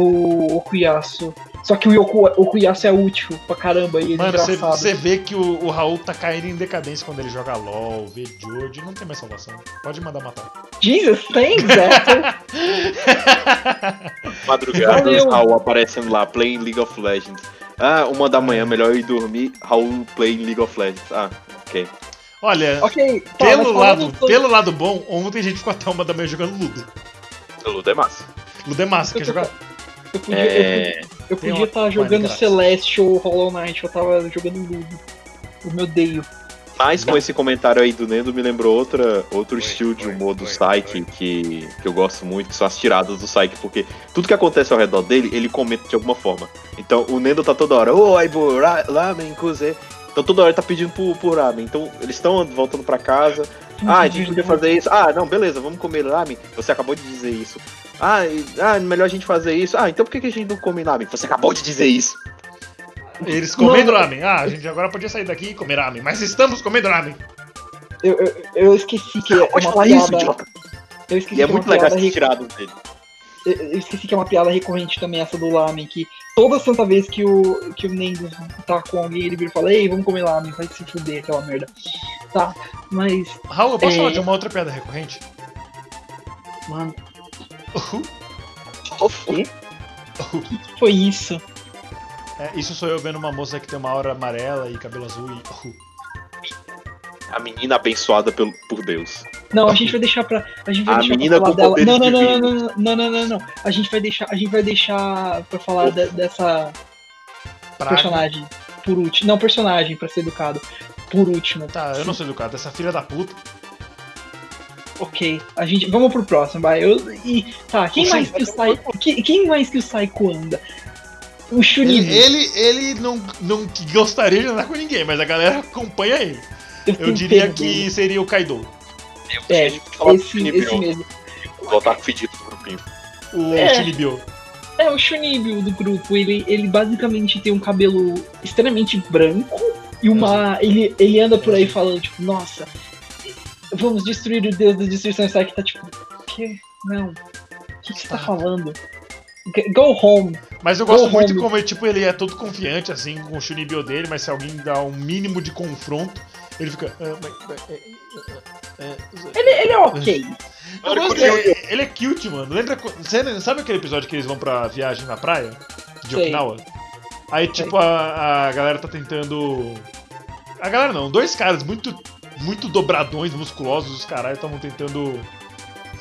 O Okuyasu. Só que o Yoku, Okuyasu é útil pra caramba e é Mano, você- vê que o, o Raul tá caindo em decadência quando ele joga LOL, vê Jojo, não tem mais salvação. Pode mandar matar. Jesus, thanks, Zé. Madrugada, Valeu. Raul aparecendo lá, playing League of Legends. Ah, uma da manhã, melhor ir dormir, Raul playing League of Legends. Ah, ok. Olha, ok, tá, pelo, lado, sobre- pelo lado bom, ontem a gente ficou até uma da manhã jogando Ludo. O Ludo é massa. Ludo é massa, quer jogar? Eu podia É, estar uma jogando graça. Celeste ou Hollow Knight, eu tava jogando Ludo. Eu me odeio. Mas com esse comentário aí do Nendo me lembrou outra, outro Oi, estilo de humor do Psyche que, que eu gosto muito, que são as tiradas do Psyche, porque tudo que acontece ao redor dele, ele comenta de alguma forma. Então o Nendo tá toda hora, ô Aibo, ra- ramen, kuze. Então toda hora ele tá pedindo por, por ramen. Então eles estão voltando pra casa. Ah, a gente podia fazer isso. Ah, não, beleza, vamos comer ramen. Você acabou de dizer isso. Ah, e- ah, melhor a gente fazer isso. Ah, então por que que a gente não come ramen? Você acabou de dizer isso. Eles comendo Não. ramen. Ah, a gente agora podia sair daqui e comer ramen, mas estamos comendo ramen. Eu, eu, eu esqueci que é Pode uma falar piada. isso, idiota. eu esqueci E é que muito legal essas re- tiradas dele. eu eu esqueci que é uma piada recorrente também essa do lamen, que toda santa vez que o, que o Nendo tá com alguém, ele vira e fala, ei, vamos comer lamen, vai se fuder aquela merda. Tá, mas, Raul, eu posso É. falar de uma outra piada recorrente? mano, Uhul. quê? Oh. que foi isso? É, isso sou eu vendo uma moça que tem uma aura amarela e cabelo azul e. A menina abençoada pelo, por Deus. Não, a gente vai deixar pra. A gente vai A deixar menina pra falar com dela. poderes Não, não, não, não, não, não, não, não, não. A gente vai deixar. A gente vai deixar pra falar de- dessa Praga. personagem por último. Não, personagem, pra ser educado. Por último. Tá, eu não sou educado, essa filha da puta. Ok. A gente. Vamos pro próximo, vai. Eu, e, tá, quem O mais que o Sai. Quem, quem mais que o Saiko anda? O Ele, Chunin. ele, ele não, não gostaria de andar com ninguém, mas a galera acompanha ele. Eu diria que seria o Kaido. É, esse, esse mesmo. O otaku fedido do grupinho. O É. Shinibyo. É, o Shunibyo do grupo, ele, ele basicamente tem um cabelo extremamente branco e uma. Ele, ele anda por aí falando, tipo, nossa, vamos destruir o deus da destruição. E sai que tá tipo, o quê? Não. O que, que você tá Tá. falando? Go home. Mas eu gosto Go muito home. como ele, tipo, ele é todo confiante, assim, com o Shunibyo dele, mas se alguém dá um mínimo de confronto, ele fica. "Ah, mas- mas- é, é, é, é, Ele, ele é ok. Eu gosto dele, ele é cute, mano. Lembra. você- Sabe aquele episódio que eles vão pra viagem na praia? De Sei. Okinawa? Aí, tipo, a, a galera tá tentando. A galera não, dois caras muito, muito dobradões, musculosos, os caras estavam tentando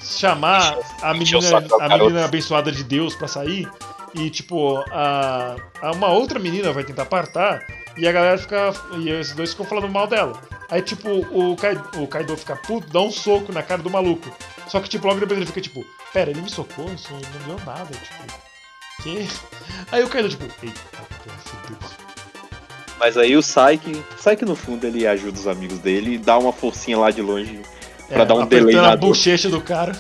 chamar a menina, da a menina abençoada de Deus pra sair. E, tipo, a, a uma outra menina vai tentar apartar. E a galera fica. E esses dois ficam falando mal dela. Aí, tipo, o, Kai, o Kaido fica puto, dá um soco na cara do maluco. Só que, tipo, logo depois ele fica, tipo, pera, ele me socou? Isso não deu nada, tipo. Que? Aí o Kaido, tipo, eita, porra, fudeu. Mas aí o Saik, Saik no fundo ele ajuda os amigos dele e dá uma forcinha lá de longe pra dar um É, apertando delay a na bochecha do cara.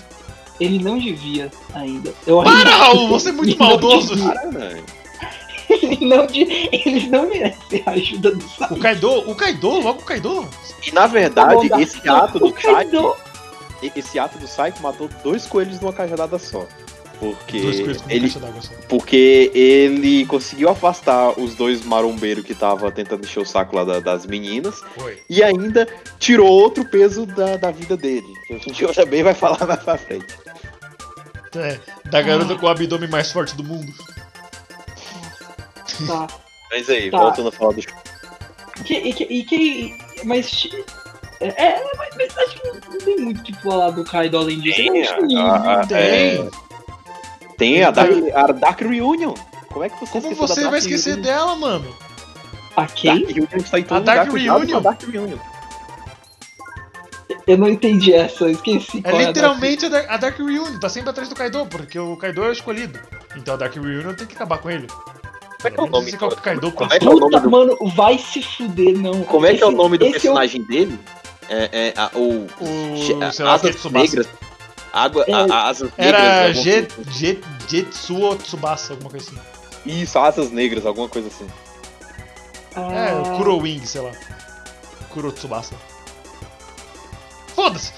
Ele não devia ainda. Eu Para, Raul, você é muito maldoso. devia. Caralho. Ele não, de- eles não merecem a ajuda do Sai. O Kaido, o Kaido, logo o Kaido. E na verdade, esse ato do Kaido, esse ato do Saik matou dois coelhos numa cajadada só. Porque ele, caixa d'água só. porque ele conseguiu afastar os dois marombeiros que tava tentando encher o saco lá da- das meninas Foi. e ainda tirou outro peso da, da vida dele. Que a gente também vai falar mais pra frente. É, da garota com o abdômen mais forte do mundo. Tá. Mas aí, Tá. voltando a falar do Que, e, que, e que. Mas. É, é, mas, mas acho que não tem muito o que falar do Kaido além disso. É Chunin. a- a- Tem. é, tem a Dark, a Dark Reunion. Como é que você Como você Dark vai esquecer Reunion? dela, mano? A Dark quem? Reunion está em todo A Dark Reunion. a Dark Reunion. Eu não entendi essa, eu esqueci. É a literalmente a Dark, a Dark Reunion, tá sempre atrás do Kaido, porque o Kaido é o escolhido. Então a Dark Reunion tem que acabar com ele. Como é que é o nome? Esse é o Kaido Como é que é o Puta, nome do, mano, vai se fuder, não. como é, que é o nome do esse personagem dele? É, é a, o, O, lá, Asas. Negras. Água, É, a, a- asas negras. Era alguma Jet, coisa Jet, Jetsuo Tsubasa, alguma coisa assim. assim. Isso, asas negras, alguma coisa assim. É, Ah, o Kuro Wing, sei lá. Kuro Tsubasa. Foda-se!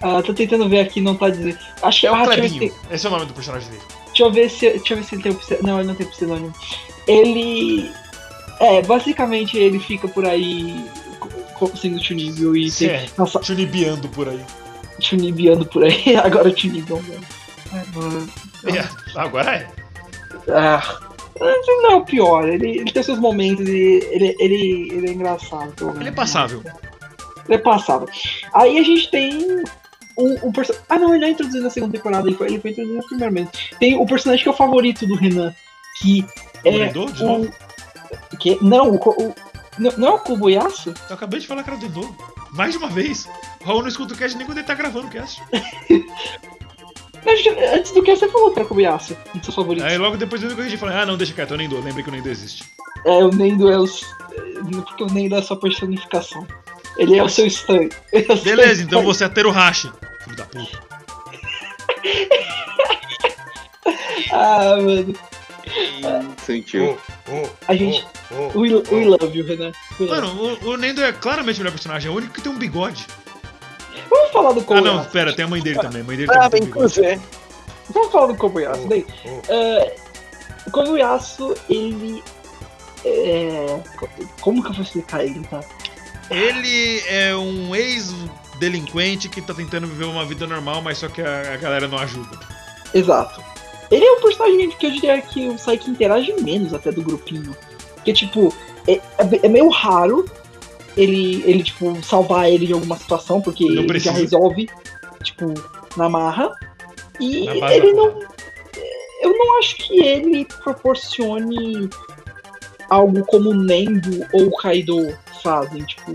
Ah, tô tentando ver aqui, não tá dizendo. Acho que É o ah, Clebinho. se- Esse é o nome do personagem dele. Deixa eu ver se, deixa eu ver se ele tem o pse- Não, ele não tem pseudônimo. Ele. É, basicamente ele fica por aí sendo Chunibyo e tem. É. Nossa, Chunibiando por aí. Chunibiando por aí. Agora. Ai, mano. É, agora é. Ah, não é o pior. Ele, ele tem seus momentos e ele, ele, ele é engraçado. pelo Ele é menos. passável. Ele é passável. Aí a gente tem um, personagem. Ah, não, ele não é introduzido na segunda temporada, ele foi, ele foi introduzido na primeira mesmo. Tem o personagem que é o favorito do Renan, que O é. De o- novo? Que, não, o, o- não, não é o Kobayasu? Eu acabei de falar que era o Nendo. Mais de uma vez. O Raul não escuta o cast nem quando ele tá gravando o cast. Antes do que você falou que era o Kobayasu, um dos seus favoritos. Aí logo depois eu corrigi e falei, ah não, deixa quieto, é o Nendo. Lembrei que o Nendo existe. É, o Nendo é os. Porque o Nendo é a sua personificação. Ele é o seu stand. É o Beleza, então você é Teruhashi. Filho da puta. Ah, mano. Sentiu. A gente. We, we love you, Renan. We love you. Mano, o, o Nendo é claramente o melhor personagem. É o único que tem um bigode. Vamos falar do Ah Kobayasu. não, pera, tem a mãe dele também. A mãe dele Ah, também um você. Vamos falar do Kobayasu. Daí, é, o Kobayasu, ele. É, co- como que eu vou explicar ele, tá? Ele é um ex-delinquente que tá tentando viver uma vida normal, mas só que a, a galera não ajuda. Exato. Ele é um personagem que eu diria que o Saiki interage menos até do grupinho. Porque, tipo, é, é, é meio raro ele, ele, tipo, salvar ele de alguma situação, porque Não ele precisa. já resolve, tipo, na marra. E Na ele da não. Eu não acho que ele proporcione algo como o Nendo ou o Kaido fazem, tipo.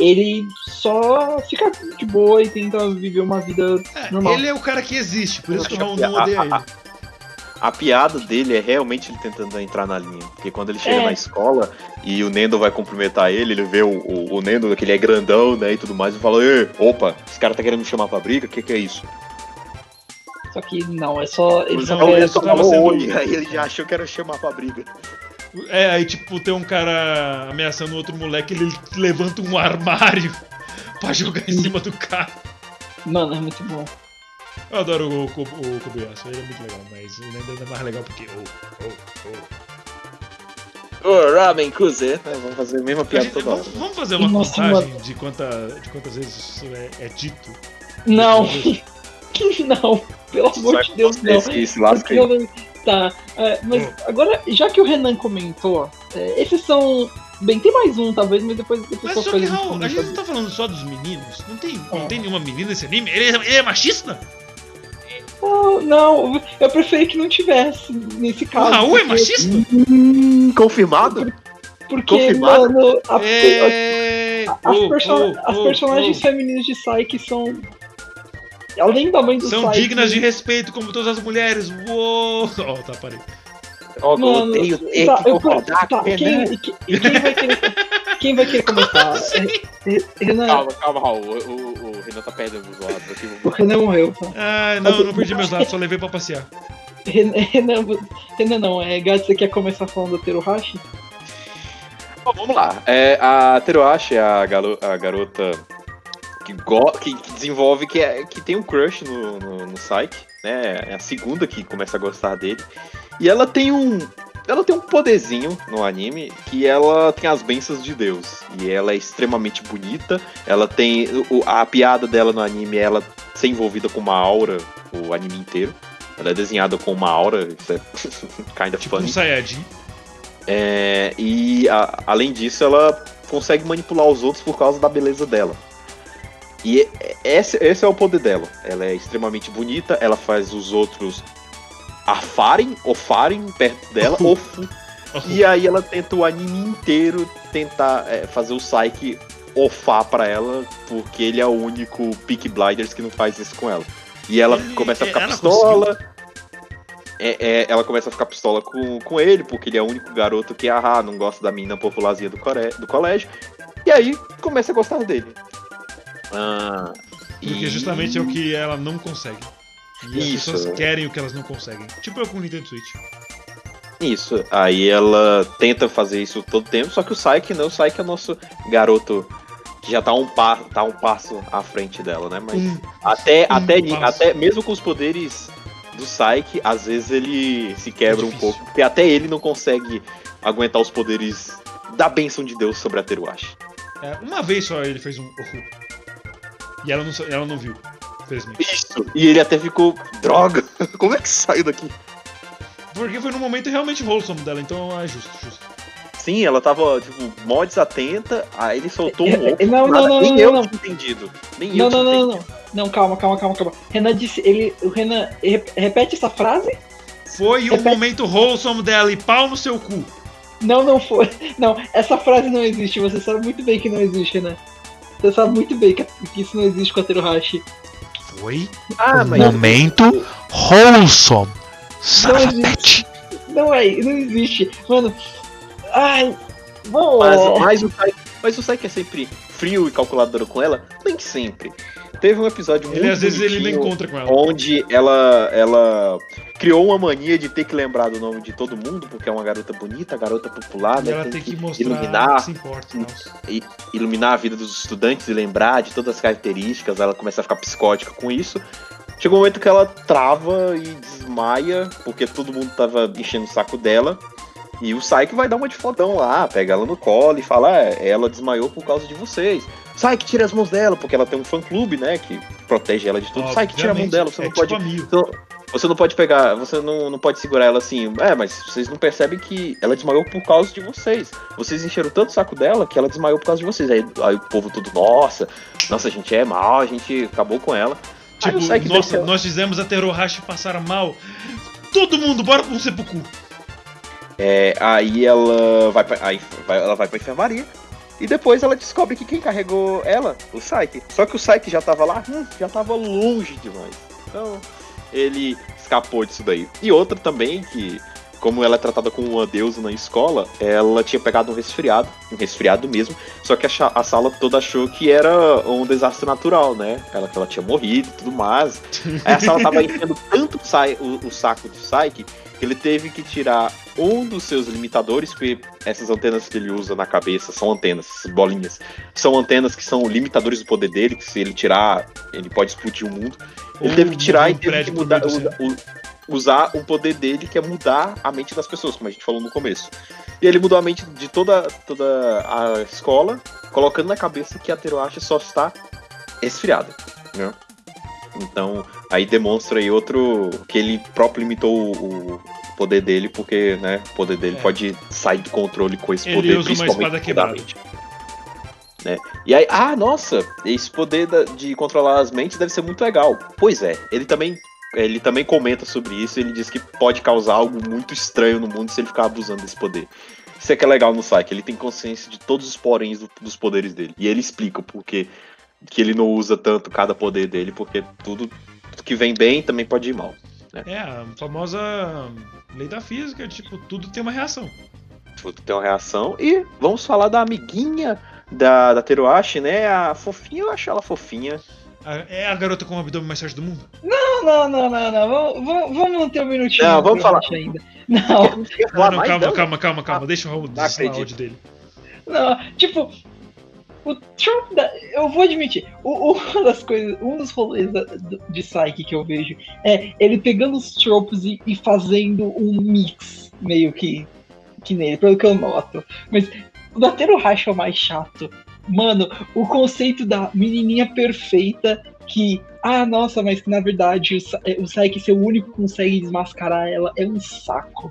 Ele só fica de boa e tenta viver uma vida É, normal. ele é o cara que existe, por isso que o acho Raul que não a- odeia a- ele. A piada dele é realmente ele tentando entrar na linha. Porque quando ele chega É. na escola e o Nendo vai cumprimentar ele, ele vê o, o, o Nendo, que ele é grandão, né, e tudo mais, e fala, opa, esse cara tá querendo me chamar pra briga, o que que é isso? Só que não, é só. Ele só Não, quer- ele ele só falou oi, aí ele já achou que era chamar pra briga. É, aí tipo, tem um cara ameaçando outro moleque, ele levanta um armário pra jogar em cima do cara. Mano, é muito bom. Eu adoro o, Ko- o Kobayashi, ele é muito legal, mas o Nendo ainda é mais legal porque. Oh, oh, oh. Ô, Ramen Cruiser, né, vamos fazer a mesma A piada gente- toda hora. vamos, vamos fazer uma Nossa, contagem de, quanta, de quantas vezes isso é, é dito? Não, não, pelo amor de Deus, não. que se lasca aí. Tá, é, mas Hum. agora, já que o Renan comentou, é, esses são. Bem, tem mais um talvez, mas depois, depois Mas só que, Raul, a gente não tá falando só dos meninos? Não tem, não É. tem nenhuma menina nesse anime? Ele é, ele é machista? Não, não, eu preferi que não tivesse nesse O caso. Raul é porque- machista? Hum, confirmado? Porque, Confirmado? mano, a- É... as, Oh, perso- oh, as oh, personagens oh. femininas de Psyche são. Além da mãe do São dignas de respeito, como todas as mulheres. Uou! Ó, tá, parei. Ó, eu Mano, odeio ter tá, que eu- concordar tá, quem, Renan. que- e quem vai querer, quem vai querer começar? É, Renan, Calma, calma, Raul. O, o, o Renan tá perdendo os lados aqui. o Renan morreu. tá? Ah, não, eu não perdi meus dados, só levei pra passear. Renan, Renan, não, é Gats, você quer começar falando do Teruhashi? Bom, vamos lá. É, a Teruashi é a, galo- a garota que, go- que- que desenvolve, que, é, que tem um crush no, no, no Psyche, né? É a segunda que começa a gostar dele. E ela tem um. Ela tem um poderzinho no anime que ela tem as bênçãos de Deus. E ela é extremamente bonita. Ela tem. o- a piada dela no anime é ela ser envolvida com uma aura o anime inteiro. Ela é desenhada com uma aura, isso é kind of Tipo um funny. Saiyajin. É, e a- além disso, ela consegue manipular os outros por causa da beleza dela. E esse, esse é o poder dela. Ela é extremamente bonita, ela faz os outros afarem, ofarem perto dela, ofu. E aí ela tenta o anime inteiro tentar é, fazer o Psyche ofar pra ela, porque ele é o único Peak Blinders que não faz isso com ela. E ela Ele- começa a ficar pistola. É, é, ela começa a ficar pistola com, com ele, porque ele é o único garoto que ah, não gosta da mina popularzinha do, core- do colégio. E aí começa a gostar dele. Ah, Porque e- justamente é o que ela não consegue. E as Isso. pessoas querem o que elas não conseguem. Tipo eu com o Nintendo Switch. Isso. Aí ela tenta fazer isso todo tempo, só que o Psyche não, o Psyche é o nosso garoto que já tá um, pa tá um passo à frente dela, né? Mas até, até, até mesmo com os poderes do Psyche, às vezes ele se quebra É um pouco, porque até ele não consegue aguentar os poderes da bênção de Deus sobre a Teruashi. é, uma vez só ele fez um. E ela não, ela não viu, infelizmente. Isso. E ele até ficou, droga, como é que saiu daqui? Porque foi num momento realmente wholesome dela, então é justo, justo. Sim, ela tava, tipo, mó desatenta, aí ele soltou um É, é, não, nada, não, não, nem não, eu não. tinha entendido. Nem Não, eu não, tinha não, entendido. não. Não, calma, calma, calma, calma. Renan disse, ele, o Renan, rep- repete essa frase? Foi o Repete. momento wholesome dela e pau no seu cu. Não, não foi. Não, essa frase não existe. Você sabe muito bem que não existe, Renan. Você sabe muito bem que, que isso não existe com a Teruhashi. Foi Ah, mas momento wholesome. Não existe. Não é, não existe. Mano. Ai. Bom. Mas, mas, o Sai, mas o Sai que é sempre frio e calculador com ela, nem sempre. Teve um episódio muito Ele às vezes ele não encontra com ela. onde ela, ela criou uma mania de ter que lembrar do nome de todo mundo, porque é uma garota bonita, garota popular, E né? ela tem tem que que mostrar iluminar. que se importa e iluminar a vida dos estudantes e lembrar de todas as características, ela começa a ficar psicótica com isso. Chega um momento que ela trava e desmaia, porque todo mundo tava enchendo o saco dela. E o Saik vai dar uma de fodão lá, pega ela no colo e fala: é, ela desmaiou por causa de vocês. Saik, tira as mãos dela, porque ela tem um fã-clube, né, que protege ela de tudo. Saik, tira a mão Obviamente, dela, você é não tipo pode. Então, Você não pode pegar, você não, não pode segurar ela assim. É, mas vocês não percebem que ela desmaiou por causa de vocês. Vocês encheram tanto o saco dela que ela desmaiou por causa de vocês. Aí, aí o povo tudo, nossa, nossa, a gente é mal, a gente acabou com ela. Tipo, nossa, desceu- nós fizemos a Terohashi passar mal. Todo mundo, bora um seppuku. É, aí ela vai, pra, aí vai- ela vai pra enfermaria. E depois ela descobre que quem carregou ela, o Saiki. Só que o Saiki já tava lá, hum, já tava longe demais. Então, ele escapou disso daí. E outra também que, como ela é tratada como uma deusa na escola, ela tinha pegado um resfriado, um resfriado mesmo. Só que a, a sala toda achou que era um desastre natural, né? Ela que ela tinha morrido e tudo mais. Aí a sala tava enchendo tanto o, o- saco do que ele teve que tirar um dos seus limitadores, porque essas antenas que ele usa na cabeça são antenas, essas bolinhas. São antenas que são limitadores do poder dele, que se ele tirar, ele pode explodir o mundo. Ele Ou teve que tirar um e teve que mudar, usa- u- usar um poder dele que é mudar a mente das pessoas, como a gente falou no começo. E ele mudou a mente de toda, toda a escola, colocando na cabeça que a Teruashi só está resfriada. Né? Então, aí demonstra aí outro. que ele próprio limitou o, o poder dele, porque né, o poder dele É. pode sair do controle com esse Ele poder, usa uma principalmente espada mudar a quebrada. Né? E aí, ah, nossa, esse poder de controlar as mentes deve ser muito legal. Pois é, ele também. Ele também comenta sobre isso, ele diz que pode causar algo muito estranho no mundo se ele ficar abusando desse poder. Isso é que é legal no Psyche, ele tem consciência de todos os poréns do- dos poderes dele. E ele explica o porquê que ele não usa tanto cada poder dele, porque tudo, tudo que vem bem também pode ir mal. É, a famosa lei da física, tipo, tudo tem uma reação. Tudo tem uma reação. E vamos falar da amiguinha da, da Teruashi, né? A fofinha, eu acho ela fofinha. A- É a garota com o abdômen mais forte do mundo? Não, não, não, não, não. Vamos, vamos, vamos manter um minutinho. Não, vamos falar. Ainda. Não, Não quer Não, falar não, mais calma, calma, calma, calma. Deixa o Raul o áudio dele. não. Tipo, o da. Eu vou admitir, o- uma das coisas, um dos rolês de Psyche que eu vejo é ele pegando os tropes e, e fazendo um mix, meio que, que nele, pelo que eu noto. Mas o da Teruhashi é o mais chato. Mano, o conceito da menininha perfeita que. Ah, nossa, mas que na verdade o, o Psyche ser o único que consegue desmascarar ela é um saco.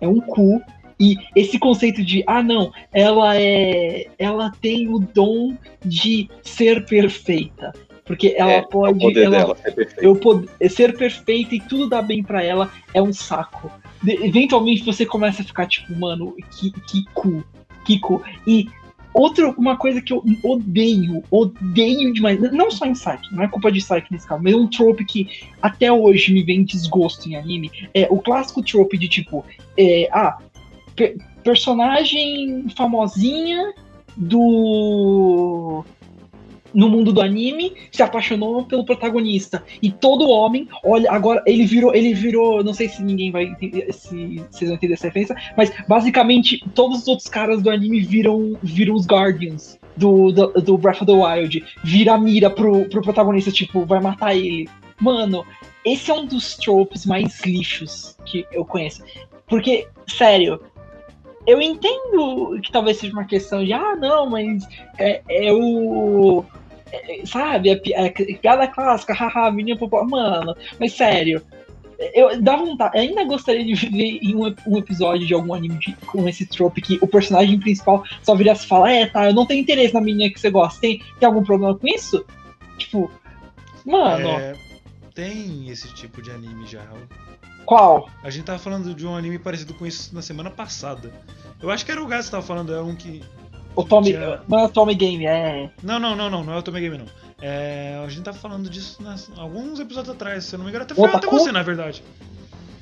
É um cu. E esse conceito de, ah, não, ela é. Ela tem o dom de ser perfeita. Porque ela É, pode. o ela, dela é eu pod- ser perfeita e tudo dá bem pra ela é um saco. De- eventualmente você começa a ficar tipo, mano, que, que cu, que cu. E outra, uma coisa que eu odeio, odeio demais, não só em Psyche, não é culpa de Psyche nesse caso, mas é um trope que até hoje me vem desgosto em anime, é o clássico trope de tipo, é, ah, pe- personagem famosinha do no mundo do anime se apaixonou pelo protagonista. E todo homem olha agora ele virou ele virou não sei se ninguém vai entender se vocês vão entender essa referência mas basicamente todos os outros caras do anime viram viram os Guardians do, do, do Breath of the Wild. Vira a mira pro, pro protagonista tipo vai matar ele. Mano esse é um dos tropes mais lixos que eu conheço. Porque sério eu entendo que talvez seja uma questão de ah não mas é, é o é, sabe, a, a piada clássica, haha, menina popular. Mano, mas sério, eu dá vontade, eu ainda gostaria de ver em um, um episódio de algum anime de- com esse trope que o personagem principal só virasse e fala, é, tá, eu não tenho interesse na menina que você gosta. Tem, tem algum problema com isso? Tipo, mano, É, tem esse tipo de anime já. Qual? A gente tava falando de um anime parecido com isso na semana passada. Eu acho que era o Gás que tava falando, é um que. O Tommy, Tinha- não é o Tommy Game, é. Não, não, não, não, não é o Tommy Game, não. É, a gente tava falando disso nas- alguns episódios atrás, se eu não me engano, até foi até você, na verdade.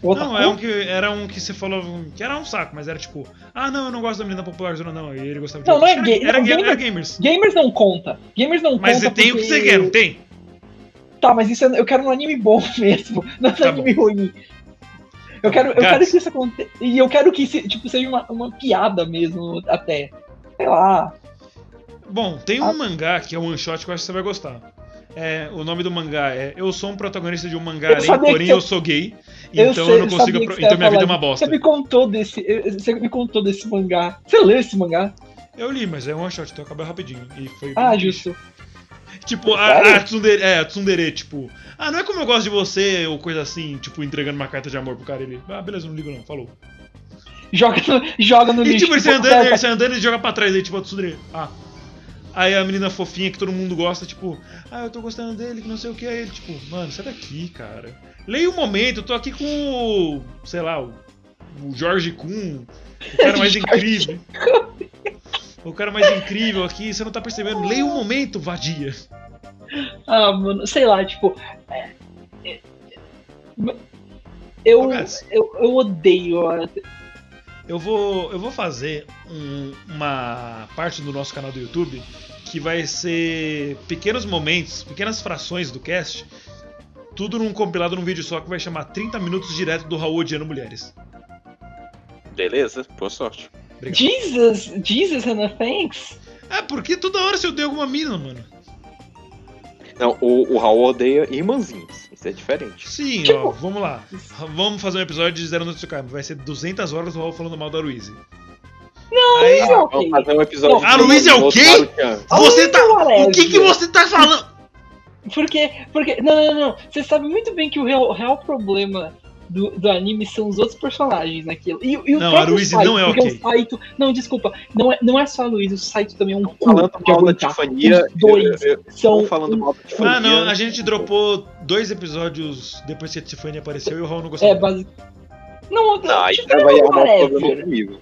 O Não, é um que, era um que você falou que era um saco, mas era tipo, ah não, eu não gosto da menina popular, não, não, e ele gostava de Não, não é era, gay- era, não, ga- gamer- era gamers. Gamers não conta. Gamers não Mas conta. você tem o que porque- você quer, não tem? Tá, mas isso é- eu quero um anime bom mesmo, não um Tá anime ruim. Eu quero, eu Gats. quero que isso aconteça. E eu quero que isso, tipo, seja uma, uma piada mesmo, até. Sei lá. Bom, tem um Ah. mangá que é um one shot que eu acho que você vai gostar. É, o nome do mangá é Eu sou um protagonista de um mangá, Eu porém você- eu sou gay, Eu então sei, eu não consigo. você Então minha vida é uma bosta. Você me contou desse. Você me contou desse mangá. Você leu esse mangá? Eu li, mas é um one shot, então acabou rapidinho. E foi Ah, justo. Tipo, a, a tsundere, é, a tsundere, tipo, ah, não é como eu gosto de você, ou coisa assim, tipo, entregando uma carta de amor pro cara. Ele, ah, beleza, não ligo não, falou. Joga no, joga no E lixo. tipo, ele sai andando, ele sai andando e joga pra trás, aí, tipo, a tsundere, ah. Aí a menina fofinha que todo mundo gosta, tipo, ah, eu tô gostando dele, que não sei o que. Aí ele, tipo, mano, sai daqui, cara. Leia um momento, eu tô aqui com o, sei lá, o, o Jorge Kuhn, o cara mais incrível. O cara mais incrível aqui, você não tá percebendo. Leia um momento, vadia. Ah, mano, sei lá, tipo. é, é, Eu, eu, eu odeio. Eu vou, eu vou fazer um- uma parte do nosso canal do YouTube que vai ser pequenos momentos, pequenas frações do cast, tudo num compilado num vídeo só que vai chamar 30 minutos direto do Raul odiando mulheres. Beleza, boa sorte. Obrigado. Jesus, Jesus, Hannah, thanks. É, porque toda hora você odeia alguma mina, mano. Não, o, o Raul odeia irmãzinhas. Isso é diferente. Sim, Tipo- ó, vamos lá. Vamos fazer um episódio de Zero no Tsukaima. Vai ser 200 horas do Raul falando mal da Luíse. Não, Aí, Isso é ok. Vamos fazer um episódio. Não, a Luísa é o quê? Você tá. O que que você tá falando? Porque, porque, não, não, não. Você sabe muito bem que o real, real problema do, do anime são os outros personagens naquilo. E, e o Não, a Saito, não é ok. o Saito, não, desculpa, não é, não é só a Luísa, o Saito também é um cu Falando de mal da aguentar. Tifania. Os dois eu- eu- são eu falando um- mal da Tifania. Ah, não, a gente dropou dois episódios depois que a Tiffany apareceu e o Raul não gostou. É, basic... Não, Não, aí tipo, você vai arrumar um problema comigo.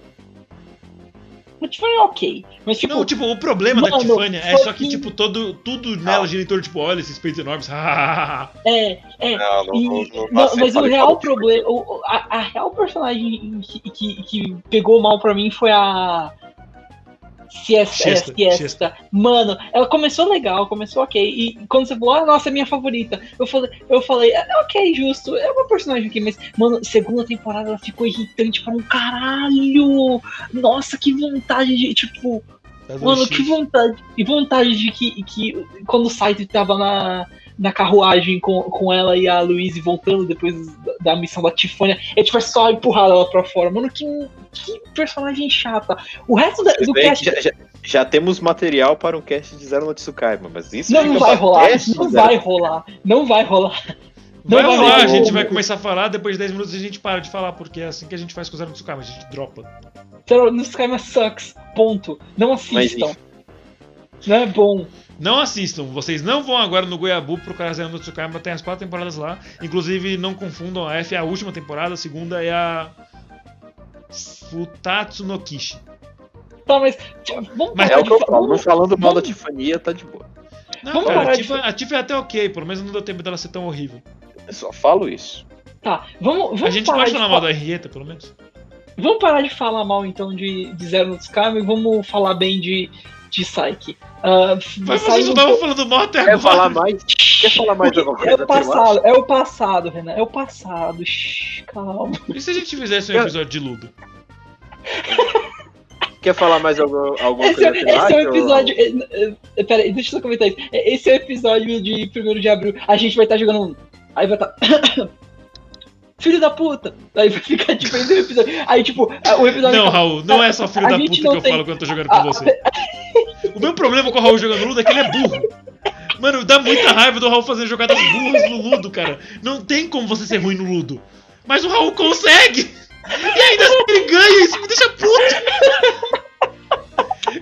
O Tiffany é ok. Mas tipo, não, tipo, o problema da mano, Tiffany é só que, tipo, todo, tudo nela gira em torno, tipo, olha esses peitos enormes. é, é. Não, não, E- não, não, mas o real da problema, o- a, a real personagem que, que, que pegou mal pra mim foi a Siesta, Siesta, é, Siesta. Mano, ela começou legal, começou ok. E quando você falou, ah, nossa, é minha favorita, eu falei, eu falei, ah, ok, justo, é uma personagem aqui, mas, mano, segunda temporada ela ficou irritante para um caralho. Nossa, que vontade de, tipo, Mano, que vontade. E vontade de que, que quando o Saito tava na, na carruagem com, com ela e a Louise voltando depois da, da missão da Tifânia, ele tivesse só empurrado ela pra fora. Mano, que, que personagem chata. O resto da- do cast. já, já- já temos material para um cast de Zero no Tsukaima, mas isso Não, não vai rolar, não vai rolar, não vai rolar. Não Vai vai rolar, a gente vai começar a falar, depois de 10 minutos a gente para de falar, porque é assim que a gente faz com o Zero no Tsukaima, a gente dropa. Zero no Skyma sucks. Ponto. Não Mas assistam. enfim. Não é bom. Não assistam, vocês não vão agora no Goiabu procurar Zero no Tsukaima, tem as quatro temporadas lá. Inclusive, não confundam, a F é a última temporada, a segunda é a. Futatsu no Kishi. Tá, mas. Vamos Mas É o de que eu fa- falo, não falando mal da Tifania, tá de boa. Não, Vamos cara, parar a de Tifa, a Tifa é até ok, pelo menos não deu tempo dela ser tão horrível. Eu só falo isso. Tá, vamos, vamos a gente parar pode de falar fa- mal da Henrietta, pelo menos. Vamos parar de falar mal então de, de Zero no Tsukaima e vamos falar bem de, de Psyche. Ah, Mas vocês não estavam falando mal até Quer agora. falar mais? Quer falar mais Porque alguma é coisa? o passado, é o passado, Renan, é o passado. Shhh, calma. E se a gente fizesse um episódio de Ludo? Quer falar mais alguma, alguma Esse, é- coisa? esse é o episódio. eh, eh, Pera aí, deixa eu só comentar isso. Esse é o episódio de 1 de abril. A gente vai estar jogando um. Aí vai estar. Filho da puta! Aí vai ficar tipo ainda o episódio. Aí, tipo, o episódio. Não, Raul, não é só filho da puta que eu tem- falo quando eu tô jogando com Ah, você. O meu problema com o Raul jogando Ludo é que ele é burro. Mano, dá muita raiva do Raul fazer jogadas burras no Ludo, cara. Não tem como você ser ruim no Ludo. Mas o Raul consegue! E ainda assim ele ganha, isso me deixa puto!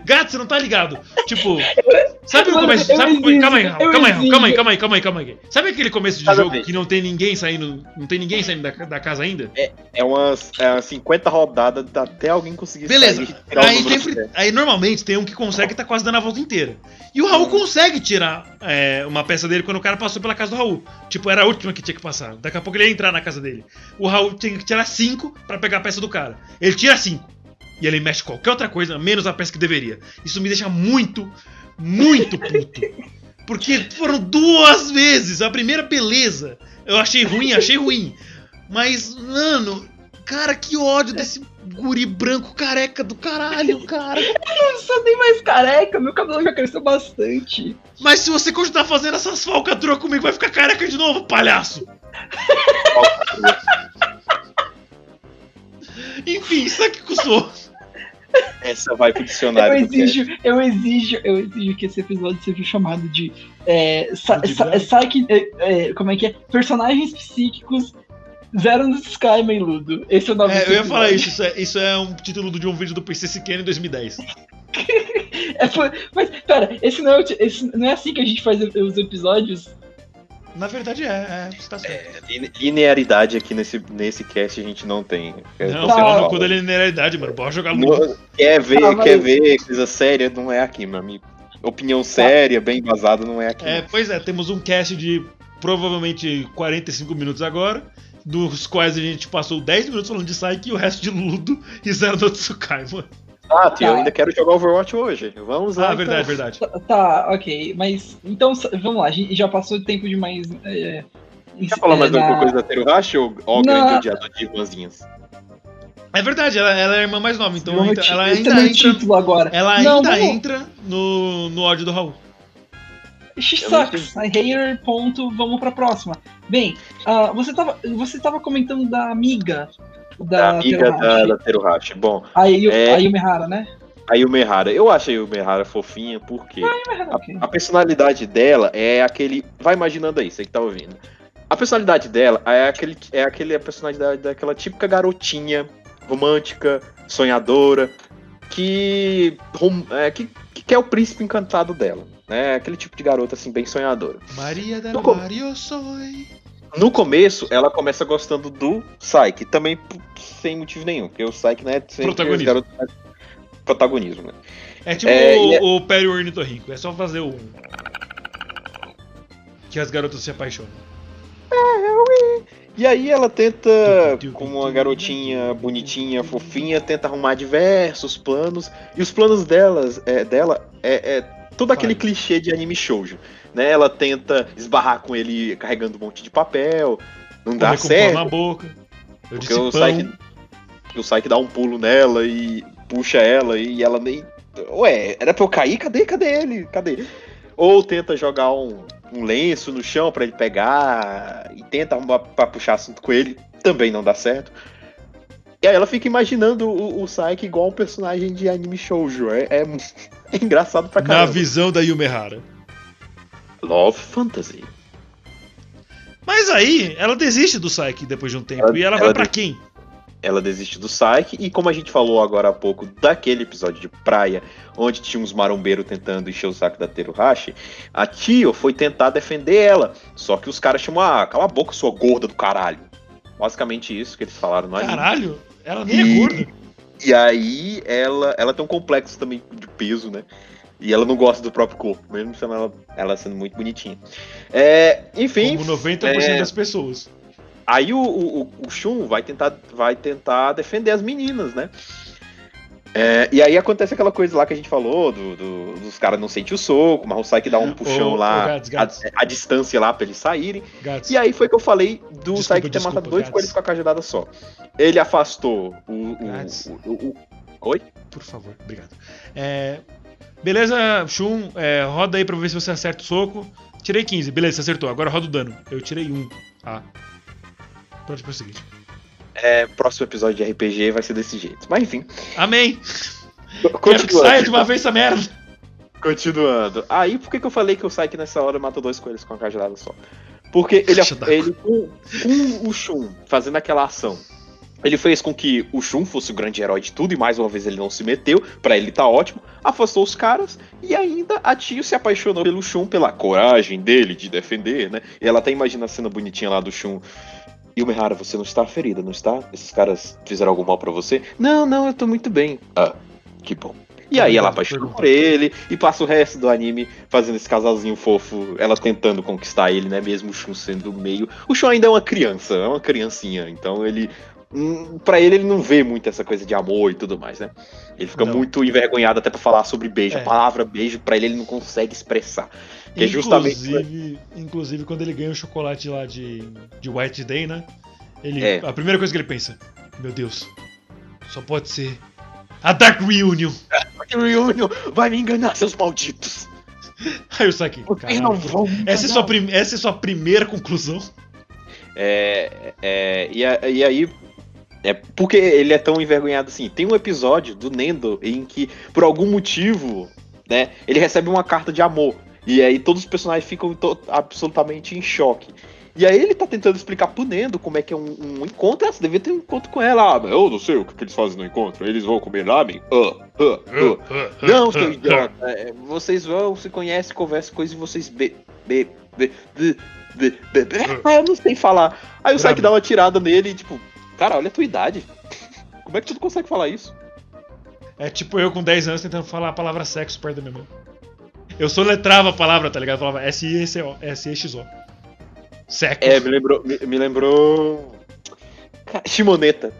Gato, você não tá ligado? Tipo, sabe o começo? Sabe, exijo, calma aí, calma aí, calma aí, calma aí, calma aí, calma aí. Sabe aquele começo de Cada jogo vez. que não tem ninguém saindo. Não tem ninguém saindo da, da casa ainda? É umas, é umas 50 rodadas até alguém conseguir Beleza. sair Aí, sempre, aí normalmente tem um que consegue e tá quase dando a volta inteira. E o Raul consegue tirar é, uma peça dele quando o cara passou pela casa do Raul. Tipo, era a última que tinha que passar. Daqui a pouco ele ia entrar na casa dele. O Raul tinha que tirar cinco pra pegar a peça do cara. Ele tira cinco. E ele mexe qualquer outra coisa, menos a peça que deveria. Isso me deixa muito, muito puto. Porque foram duas vezes. A primeira, beleza. Eu achei ruim, achei ruim. Mas, mano, cara, que ódio desse guri branco careca do caralho, cara. Eu não sou nem mais careca, meu cabelo já cresceu bastante. Mas se você continuar fazendo essas falcatruas comigo, vai ficar careca de novo, palhaço. Enfim, sabe o que custou? Essa vai pro Eu dicionário. cast. exijo, eu exijo, eu exijo que esse episódio seja chamado de é, sa- De sa- graça. Psyche- é, é, como é que é? Personagens psíquicos Zero no Sky, Meiludo. Esse é o nome É, eu ia falar isso, isso é, isso é um título de um vídeo do PC Siqueira em 2010. É, mas, pera, esse não é, esse não é assim que a gente faz os episódios? Na verdade é, é, você tá certo. Line- Linearidade aqui nesse, nesse cast a gente não tem. Não, Você pau no fala. cu da linearidade, mano. Bora jogar. Não- Quer ver, Ah, mas- quer ver coisa séria, não é aqui, meu amigo. Opinião séria, bem embasada, não é aqui. É, não. pois é, temos um cast de provavelmente 45 minutos agora, dos quais a gente passou 10 minutos falando de Psyche e o resto de Ludo e Zero no Tsukai, mano. Ah, tio, eu Tá. ainda quero jogar Overwatch hoje. Vamos lá. Ah, então. verdade, verdade. Tá, Tá, ok. Mas, então, vamos lá. A gente já passou tempo demais. É, Quer falar mais alguma coisa da Teruhashi ou Não. grande odiador de irmãzinhas? É verdade, ela, ela é a irmã mais nova, então entra- ela ainda entra. título agora. Ela Não, ainda vamos- entra no, no ódio do Raul. She Eu não sucks. I hate her, ponto. Vamos pra próxima. Bem, ah, você, tava, você tava comentando da amiga da, Da amiga da, Teruhashi. da Teruhashi. Bom, A, Yu, É. a Yumehara, né? a Yumehara. Eu achei a Yumehara fofinha porque a, a personalidade dela é aquele. Vai imaginando aí, você que tá ouvindo. A personalidade dela é aquele, é aquele a personalidade daquela típica garotinha romântica, sonhadora, que, rom- é, que, que quer o príncipe encantado dela. Né? Aquele tipo de garota assim, bem sonhadora. Maria del No co- Mar, eu soy. No começo, ela começa gostando do Psyche, também sem motivo nenhum, porque o Psyche né, sempre Protagonismo. garotos protagonismo, né? É tipo É, o, é- o Perry Ornitorrinco, é só fazer o. Que as garotas se apaixonam. E aí ela tenta, como uma garotinha bonitinha, fofinha, tenta arrumar diversos planos. E os planos delas, é, dela é, é todo aquele clichê de anime shoujo. Né? Ela tenta esbarrar com ele carregando um monte de papel. Não dá certo. na boca. Eu Porque o. Psyche, o Psyche dá um pulo nela e puxa ela e ela nem. Ué, era pra eu cair? Cadê? Cadê ele? Cadê? Ou tenta jogar um, um lenço no chão pra ele pegar e tenta arrumar pra puxar assunto com ele. Também não dá certo. E aí ela fica imaginando o, o igual um personagem de anime shoujo. É, é, é engraçado pra Na caramba. visão da Yumehara. Love Fantasy. Mas aí, ela desiste do Psyche depois de um tempo. Ela- e ela, ela vai pra de- quem? ela desiste do Psyche, e como a gente falou agora há pouco daquele episódio de praia, onde tinha uns marombeiros tentando encher o saco da Teruhashi, a Tio foi tentar defender ela, só que os caras chamam, ah, cala a boca, sua gorda do caralho. Basicamente isso que eles falaram no anime. Caralho, ela nem é E- gorda. E aí ela, ela tem um complexo também de peso, né? E ela não gosta do próprio corpo, mesmo sendo ela, ela sendo muito bonitinha. É, enfim, Como 90% é- das pessoas. Aí o, o, o- Shun vai tentar, vai tentar defender as meninas, né? É, e aí acontece aquela coisa lá que a gente falou, do, do- dos caras não sentem o soco, mas o Sai que dá um puxão ô, lá, Gats. A, a distância lá pra eles saírem. E aí foi que eu falei do Desculpa, Sai ter matado dois coelhos com a cajadada só. Ele afastou o. o- o- o- Oi? Por favor, obrigado. É, beleza, Shun, é, roda aí pra ver se você acerta o soco. Tirei 15, beleza, você acertou. Agora roda o dano. Eu tirei 1. Ah. Pode prosseguir. É, próximo episódio de RPG vai ser desse jeito. Mas enfim. Amém! Quero que saia de uma vez essa merda! Continuando. Aí, por que, que eu falei que o Psyche nessa hora matou dois coelhos com a cajadada só? Porque ele, ele com, com o Shun fazendo aquela ação, ele fez com que o Shun fosse o grande herói de tudo e mais uma vez ele não se meteu, pra ele tá ótimo, afastou os caras e ainda a Tio se apaixonou pelo Shun pela coragem dele de defender, né? E ela até imagina a cena bonitinha lá do Shun. E o você não está ferida, não está? Esses caras fizeram algum mal pra você? Não, não, eu tô muito bem. Ah, que bom. E aí ela apaixona por ele e passa o resto do anime fazendo esse casalzinho fofo, ela tentando conquistar ele, né? Mesmo o Shun sendo meio. O Shun ainda é uma criança, é uma criancinha, então ele. Hum, Pra ele, ele não vê muito essa coisa de amor e tudo mais, né? Ele fica Não. muito envergonhado até pra falar sobre beijo. É. A palavra beijo, pra ele, ele não consegue expressar. Que é justamente. Inclusive, inclusive, quando ele ganha o chocolate lá de, de White Day, né? Ele, É. A primeira coisa que ele pensa: Meu Deus, só pode ser a Dark Reunion. Reunion vai me enganar, seus malditos. Aí vão. me essa, é enganar." sua essa é sua primeira conclusão? É, é, e, a- e aí É porque ele é tão envergonhado assim. Tem um episódio do Nendo em que, por algum motivo, né, ele recebe uma carta de amor. E aí todos os personagens ficam absolutamente em choque. E aí ele tá tentando explicar pro Nendo como é que é um, um encontro. Ah, você devia ter um encontro com ela. Ah, eu não sei o que, eles fazem no encontro. Eles vão comer ramen? Uh, uh, uh. não, seu idiota. É, vocês vão, se conhecem, conversam coisas e vocês be, be, be, be, be, be, be. Ah, eu não sei falar. Aí o Saik dá uma tirada nele e tipo, cara, olha a tua idade. Como é que tu não consegue falar isso? É tipo eu com 10 anos tentando falar a palavra sexo perto da minha mãe. Eu soletrava a palavra, tá ligado? Eu falava S-I-C-O, S-E-X-O. Sexo. É, me lembrou. Me, me lembrou. Shimoneta.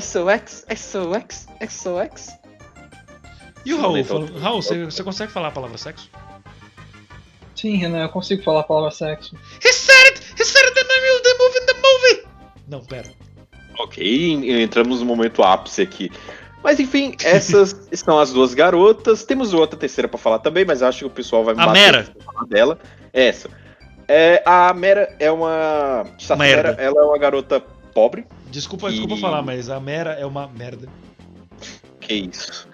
SOX, SOX, SOX. E o Raul? Fala, Raul, você, você consegue falar a palavra sexo? Sim, Renan, eu consigo falar a palavra sexo. He said it! He said it in the movie in the movie! Não, pera. Ok, entramos no momento ápice aqui. Mas enfim, essas são as duas garotas. Temos outra terceira para falar também, mas acho que o pessoal vai me a Mera. falar dela. Essa. É, a Mera é uma. Mera, ela é uma garota pobre. Desculpa, e... desculpa falar, mas a Mera é uma merda. Que isso.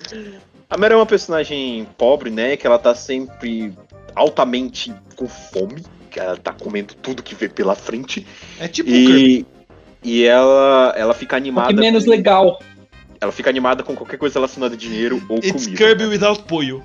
A Mera é uma personagem pobre, né? Que ela tá sempre altamente com fome. Que ela tá comendo tudo que vê pela frente. É tipo e, e ela, ela fica animada. Um menos com... legal. Ela fica animada com qualquer coisa relacionada a dinheiro ou It's comida. Kirby without pollo.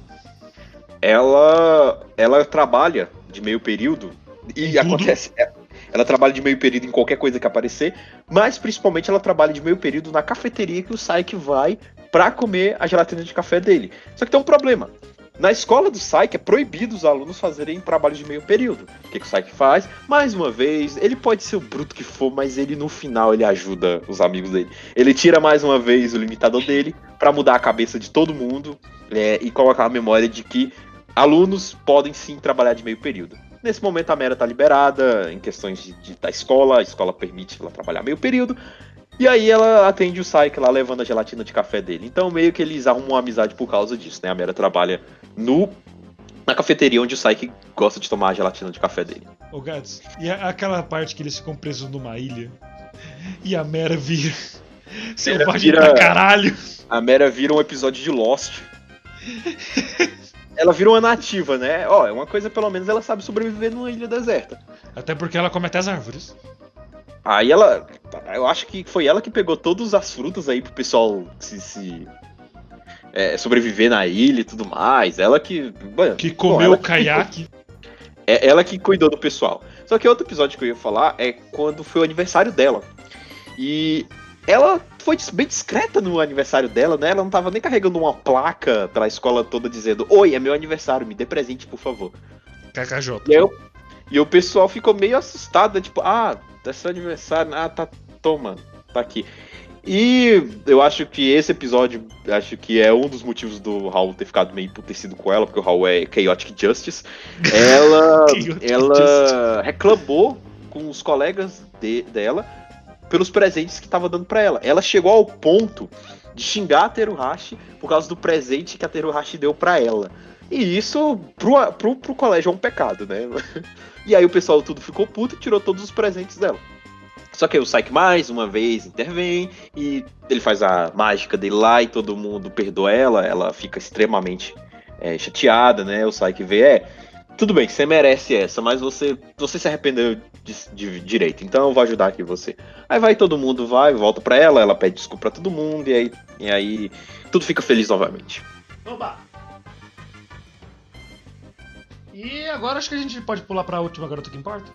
Ela, ela trabalha de meio período e acontece. É, ela trabalha de meio período em qualquer coisa que aparecer, mas principalmente ela trabalha de meio período na cafeteria que o Saik vai para comer a gelatina de café dele. Só que tem um problema. Na escola do Saik é proibido os alunos fazerem trabalho de meio período. O que, que o Saik faz? Mais uma vez, ele pode ser o bruto que for, mas ele no final ele ajuda os amigos dele. Ele tira mais uma vez o limitador dele para mudar a cabeça de todo mundo é, e colocar a memória de que alunos podem sim trabalhar de meio período. Nesse momento a Mera tá liberada em questões de, de, da escola, a escola permite ela trabalhar meio período. E aí ela atende o Saik lá levando a gelatina de café dele. Então meio que eles arrumam uma amizade por causa disso, né? A Mera trabalha no na cafeteria onde o Saik gosta de tomar a gelatina de café dele. Ô Gats, e aquela parte que eles ficam presos numa ilha e a Mera vira selvagem vira, pra caralho. A Mera vira um episódio de Lost. ela vira uma nativa, né? Ó, é uma coisa, pelo menos, ela sabe sobreviver numa ilha deserta. Até porque ela come até as árvores. Aí ela. Eu acho que foi ela que pegou todas as frutas aí pro pessoal se. se é, sobreviver na ilha e tudo mais. Ela que. Mano, que comeu o caiaque. É ela que cuidou do pessoal. Só que outro episódio que eu ia falar é quando foi o aniversário dela. E ela foi bem discreta no aniversário dela, né? Ela não tava nem carregando uma placa pra escola toda dizendo: Oi, é meu aniversário, me dê presente, por favor. KKJ. E, eu, e o pessoal ficou meio assustado, né? tipo, ah, é seu aniversário, ah, tá, toma, tá aqui. E eu acho que esse episódio, acho que é um dos motivos do Raul ter ficado meio emputecido com ela, porque o Raul é Chaotic Justice. Ela, ela reclamou com os colegas de, dela pelos presentes que estava dando para ela. Ela chegou ao ponto de xingar a Teruhashi por causa do presente que a Teruhashi deu para ela. E isso pro, pro, pro colégio é um pecado, né? E aí o pessoal tudo ficou puto e tirou todos os presentes dela. Só que aí o Saik mais uma vez intervém e ele faz a mágica dele lá e todo mundo perdoa ela, ela fica extremamente é, chateada, né? O Saik vê, é, tudo bem, você merece essa, mas você, você se arrependeu de, de, direito, então eu vou ajudar aqui você. Aí vai todo mundo, vai, volta pra ela, ela pede desculpa pra todo mundo, e aí, e aí tudo fica feliz novamente. Oba! E agora acho que a gente pode pular pra última garota que importa.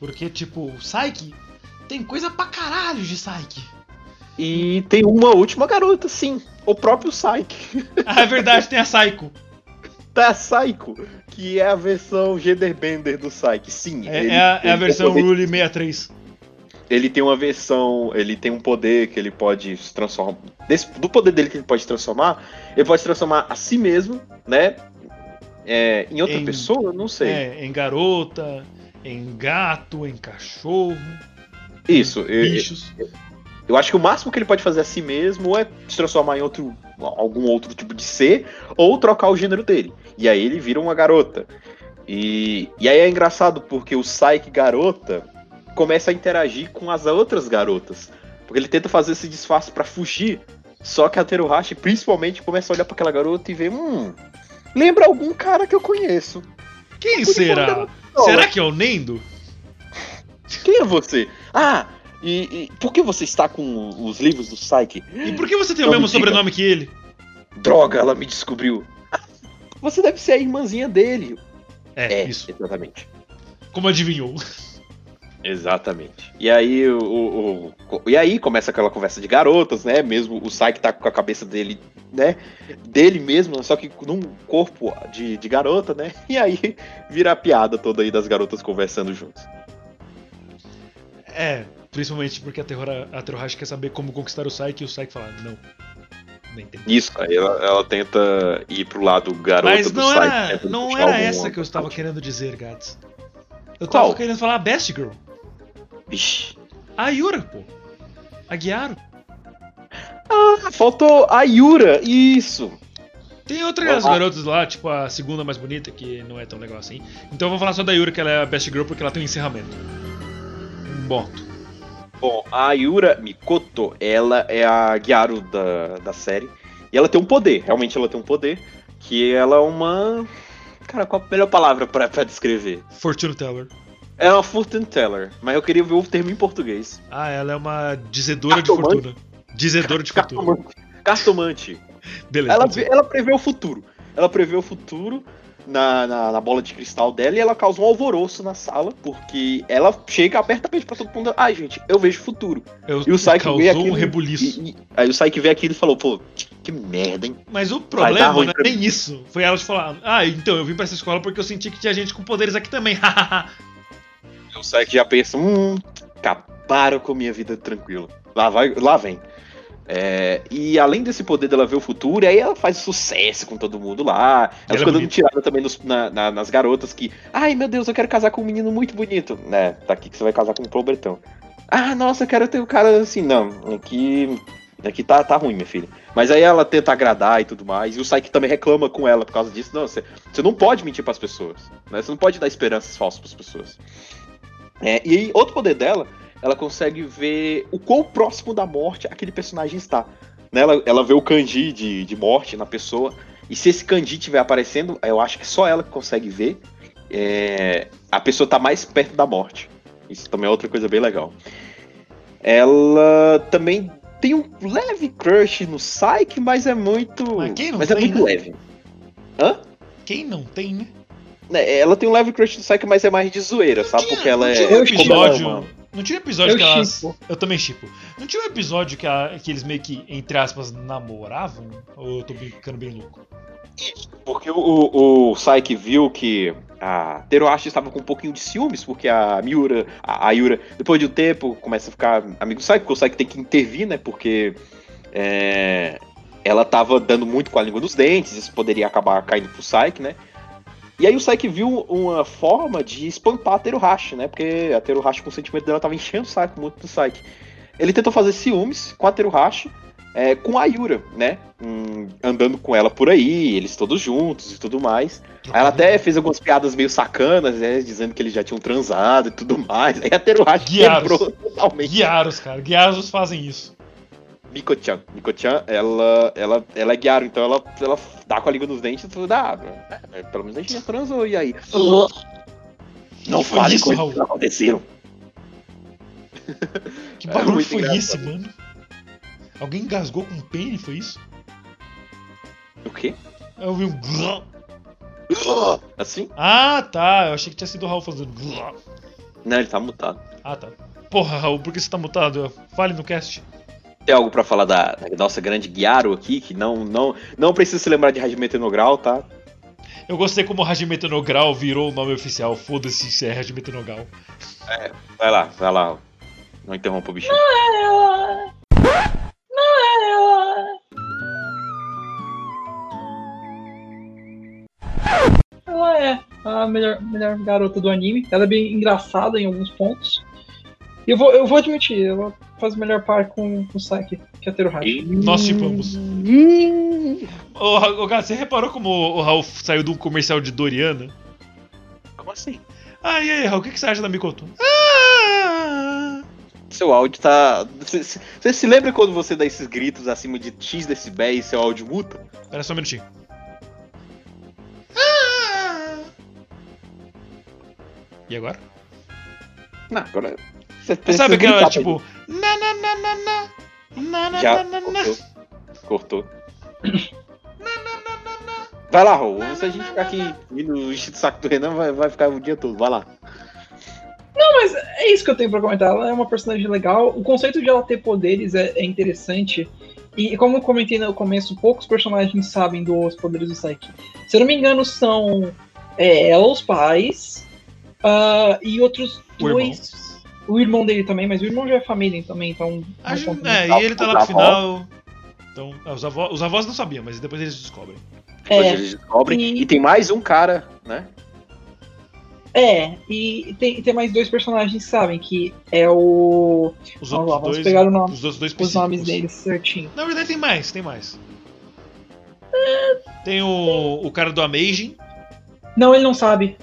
Porque, tipo, o Psyche tem coisa pra caralho de Psyche. E tem uma última garota, sim. O próprio Psyche. Ah, é verdade, tem a Psycho. Tá a Psycho, que é a versão Genderbender do Psyche. Sim. É, ele, é a, é a versão poder... Rule 63. Ele tem uma versão. Ele tem um poder que ele pode se transformar. Desse, do poder dele que ele pode transformar, ele pode se transformar a si mesmo, né? É, em outra em, pessoa? Não sei. É, em garota, em gato, em cachorro. Isso. Bichos. Eu, eu acho que o máximo que ele pode fazer a si mesmo é se transformar em outro, algum outro tipo de ser ou trocar o gênero dele. E aí ele vira uma garota. E, e aí é engraçado porque o Psyche garota começa a interagir com as outras garotas. Porque ele tenta fazer esse disfarce pra fugir, só que a Teruhashi principalmente começa a olhar pra aquela garota e vê, hum, lembra algum cara que eu conheço. Quem será? Será que é o Nendo? Quem é você? Ah, e, e por que você está com os livros do Psyche? E por que você tem o Não mesmo me sobrenome que ele? Droga, ela me descobriu. Você deve ser a irmãzinha dele. É, É, isso. exatamente. Como adivinhou? Exatamente. E aí, o, o- e aí começa aquela conversa de garotas, né? Mesmo o Psyche tá com a cabeça dele, né? Dele mesmo, só que num corpo de, de garota, né? E aí vira a piada toda aí das garotas conversando juntos. É, principalmente porque a, Terrora, a Teruhashi quer saber como conquistar o Psyche e o Psyche fala, não. Nem tem. Isso, aí ela, ela tenta ir pro lado garota Mas do não Psyche. era, tenta não era essa que eu estava querendo dizer, Gats. Eu Qual? tava querendo falar Best Girl. Vixe. A Yura, pô. A Guiaro. Ah, faltou a Yura, isso. Tem outras Ah. garotas lá, tipo a segunda mais bonita, que não é tão legal assim. Então eu vou falar só da Yura, que ela é a Best Girl, porque ela tem um encerramento. Ponto. Bom, a Yura Mikoto, ela é a Gyaru da, da série. E ela tem um poder, realmente ela tem um poder. Que ela é uma. Cara, qual a melhor palavra pra, pra descrever? Fortune Teller. Ela é uma fortune teller, mas eu queria ver o termo em português. Ah, ela é uma dizedora de Cartomante? fortuna. Dizedora de fortuna. Cartomante. Cartomante. Beleza. Ela, ela prevê o futuro. Ela prevê o futuro na, na, na bola de cristal dela e ela causa um alvoroço na sala, porque ela chega, aperta a mente pra todo mundo. Ai, gente, eu vejo o futuro. Eu, E o Psyche causou vê um aquilo. rebuliço. E, e- aí o Psyche vê aquilo e falou, pô, que merda, hein? Mas o problema não é nem isso. Foi ela de falar, ah, então eu vim pra essa escola porque eu senti que tinha gente com poderes aqui também. hahaha." O Psyche já pensa, hum, acabaram com minha vida tranquila. Lá, vai, lá vem. É, e além desse poder dela ver o futuro, aí ela faz sucesso com todo mundo lá. Ela Ela é fica dando tirada também nos- na- na- nas garotas que. Ai meu Deus, eu quero casar com um menino muito bonito. Né, tá aqui que você vai casar com um pobretão. Ah, nossa, eu quero ter um cara assim. Não, aqui. Aqui tá, tá ruim, minha filha. Mas aí ela tenta agradar e tudo mais. E o Psyche também reclama com ela por causa disso. Não, você, você não pode mentir pras pessoas. Né? Você não pode dar esperanças falsas pras pessoas. É, e aí, outro poder dela, ela consegue ver o quão próximo da morte aquele personagem está. Né? Ela, ela vê o kanji de, de morte na pessoa. E se esse kanji estiver aparecendo, eu acho que é só ela que consegue ver. é, a pessoa tá mais perto da morte. Isso também é outra coisa bem legal. Ela também tem um leve crush no Psyche, mas é muito. Mas não é tem, muito né? leve. Hã? Quem não tem, né? Né, Ela tem um leve crush no Psyche, mas é mais de zoeira, sabe? tinha- Porque ela não é. tinha um episódio. ela é uma- Não tinha um episódio Eu que elas. Eu também chipo. Não tinha um episódio que, a- que eles meio que, entre aspas, namoravam? Ou eu tô ficando bem louco? Porque o, o, o Psyche viu que a Teruhashi estava com um pouquinho de ciúmes, porque a Miura, a, a Yura, depois de um tempo, começa a ficar amigo do Psyche, porque o Psyche tem que intervir, né? Porque é, ela tava dando muito com a língua nos dentes, isso poderia acabar caindo pro Psyche, né? E aí o Psyche viu uma forma de espantar a Teruhashi, né? Porque a Teruhashi, com o sentimento dela, tava enchendo o saco muito do Psyche. Ele tentou fazer ciúmes com a Teruhashi, é, com a Yura, né? Hum, andando com ela por aí, eles todos juntos e tudo mais. Aí ela até fez algumas piadas meio sacanas, né? Dizendo que eles já tinham transado e tudo mais. Aí a Teruhashi Guiaros. quebrou totalmente. Guiaros, cara. Guiaros fazem isso. Miko-chan. Miko-chan, ela, ela, ela é Guiaro, então ela, ela dá com a língua nos dentes e tudo. Ah, é, pelo menos a gente já transou, e aí? Não foi fale isso, coisas Raul? que não aconteceram. Que É barulho muito foi engraçado. esse, mano? Alguém engasgou com um pene, foi isso? O quê? Eu vi um. Assim? Ah, tá. Eu achei que tinha sido o Raul fazendo. Não, ele tá mutado. Ah, tá. Porra, Raul, por que você tá mutado? Fale no cast. Tem algo pra falar da, da nossa grande Guiaro aqui, que não, não, não precisa se lembrar de Hajime no Grau, tá? Eu gostei como Hajime no Grau virou o nome oficial. Foda-se se é Hajime no Grau. Vai lá, vai lá. Não interrompa o bichinho. Ela. Não é ela. Ela é a melhor, melhor garota do anime. Ela é bem engraçada em alguns pontos. E eu vou, eu vou admitir, ela faz o melhor par com, com o Saki, que é a Teruhashi. Nós chipamos. Ô, Gato, você reparou como o Raul saiu de um comercial de Doriana? Como assim? Ah, e aí, Raul, o que que você acha da Mikoto? Ah! seu áudio tá. Você, se lembra quando você dá esses gritos acima de X decibéis e seu áudio muta? Espera só um minutinho. E agora? Não, agora. Você sabe aquela, tipo. Na, na, na, na, na. Na, na, Já na, na, na. cortou. Cortou. Vai lá, Rô. Se a gente ficar aqui indo o saco do Renan, vai, vai ficar o dia todo. Vai lá. Mas é isso que eu tenho pra comentar. Ela é uma personagem legal. O conceito de ela ter poderes é, é interessante. E como eu comentei no começo, poucos personagens sabem dos poderes do Psyche. Se eu não me engano, são é, ela, os pais, ah, e outros O dois. O irmão dele também, mas o irmão já é família também, então. A gente- é, e ele tá lá pro final. Então, é, os, avós, os avós não sabiam, mas depois eles descobrem. Depois É, eles descobrem. e- E tem mais um cara, né? é, e tem, tem mais dois personagens que sabem, que é o. Os Vamos outros lá, vamos dois. pegar o nome- os dois Os nomes deles certinho. Na verdade tem mais, tem mais. Tem o, o cara do Amazing. Não, ele não sabe.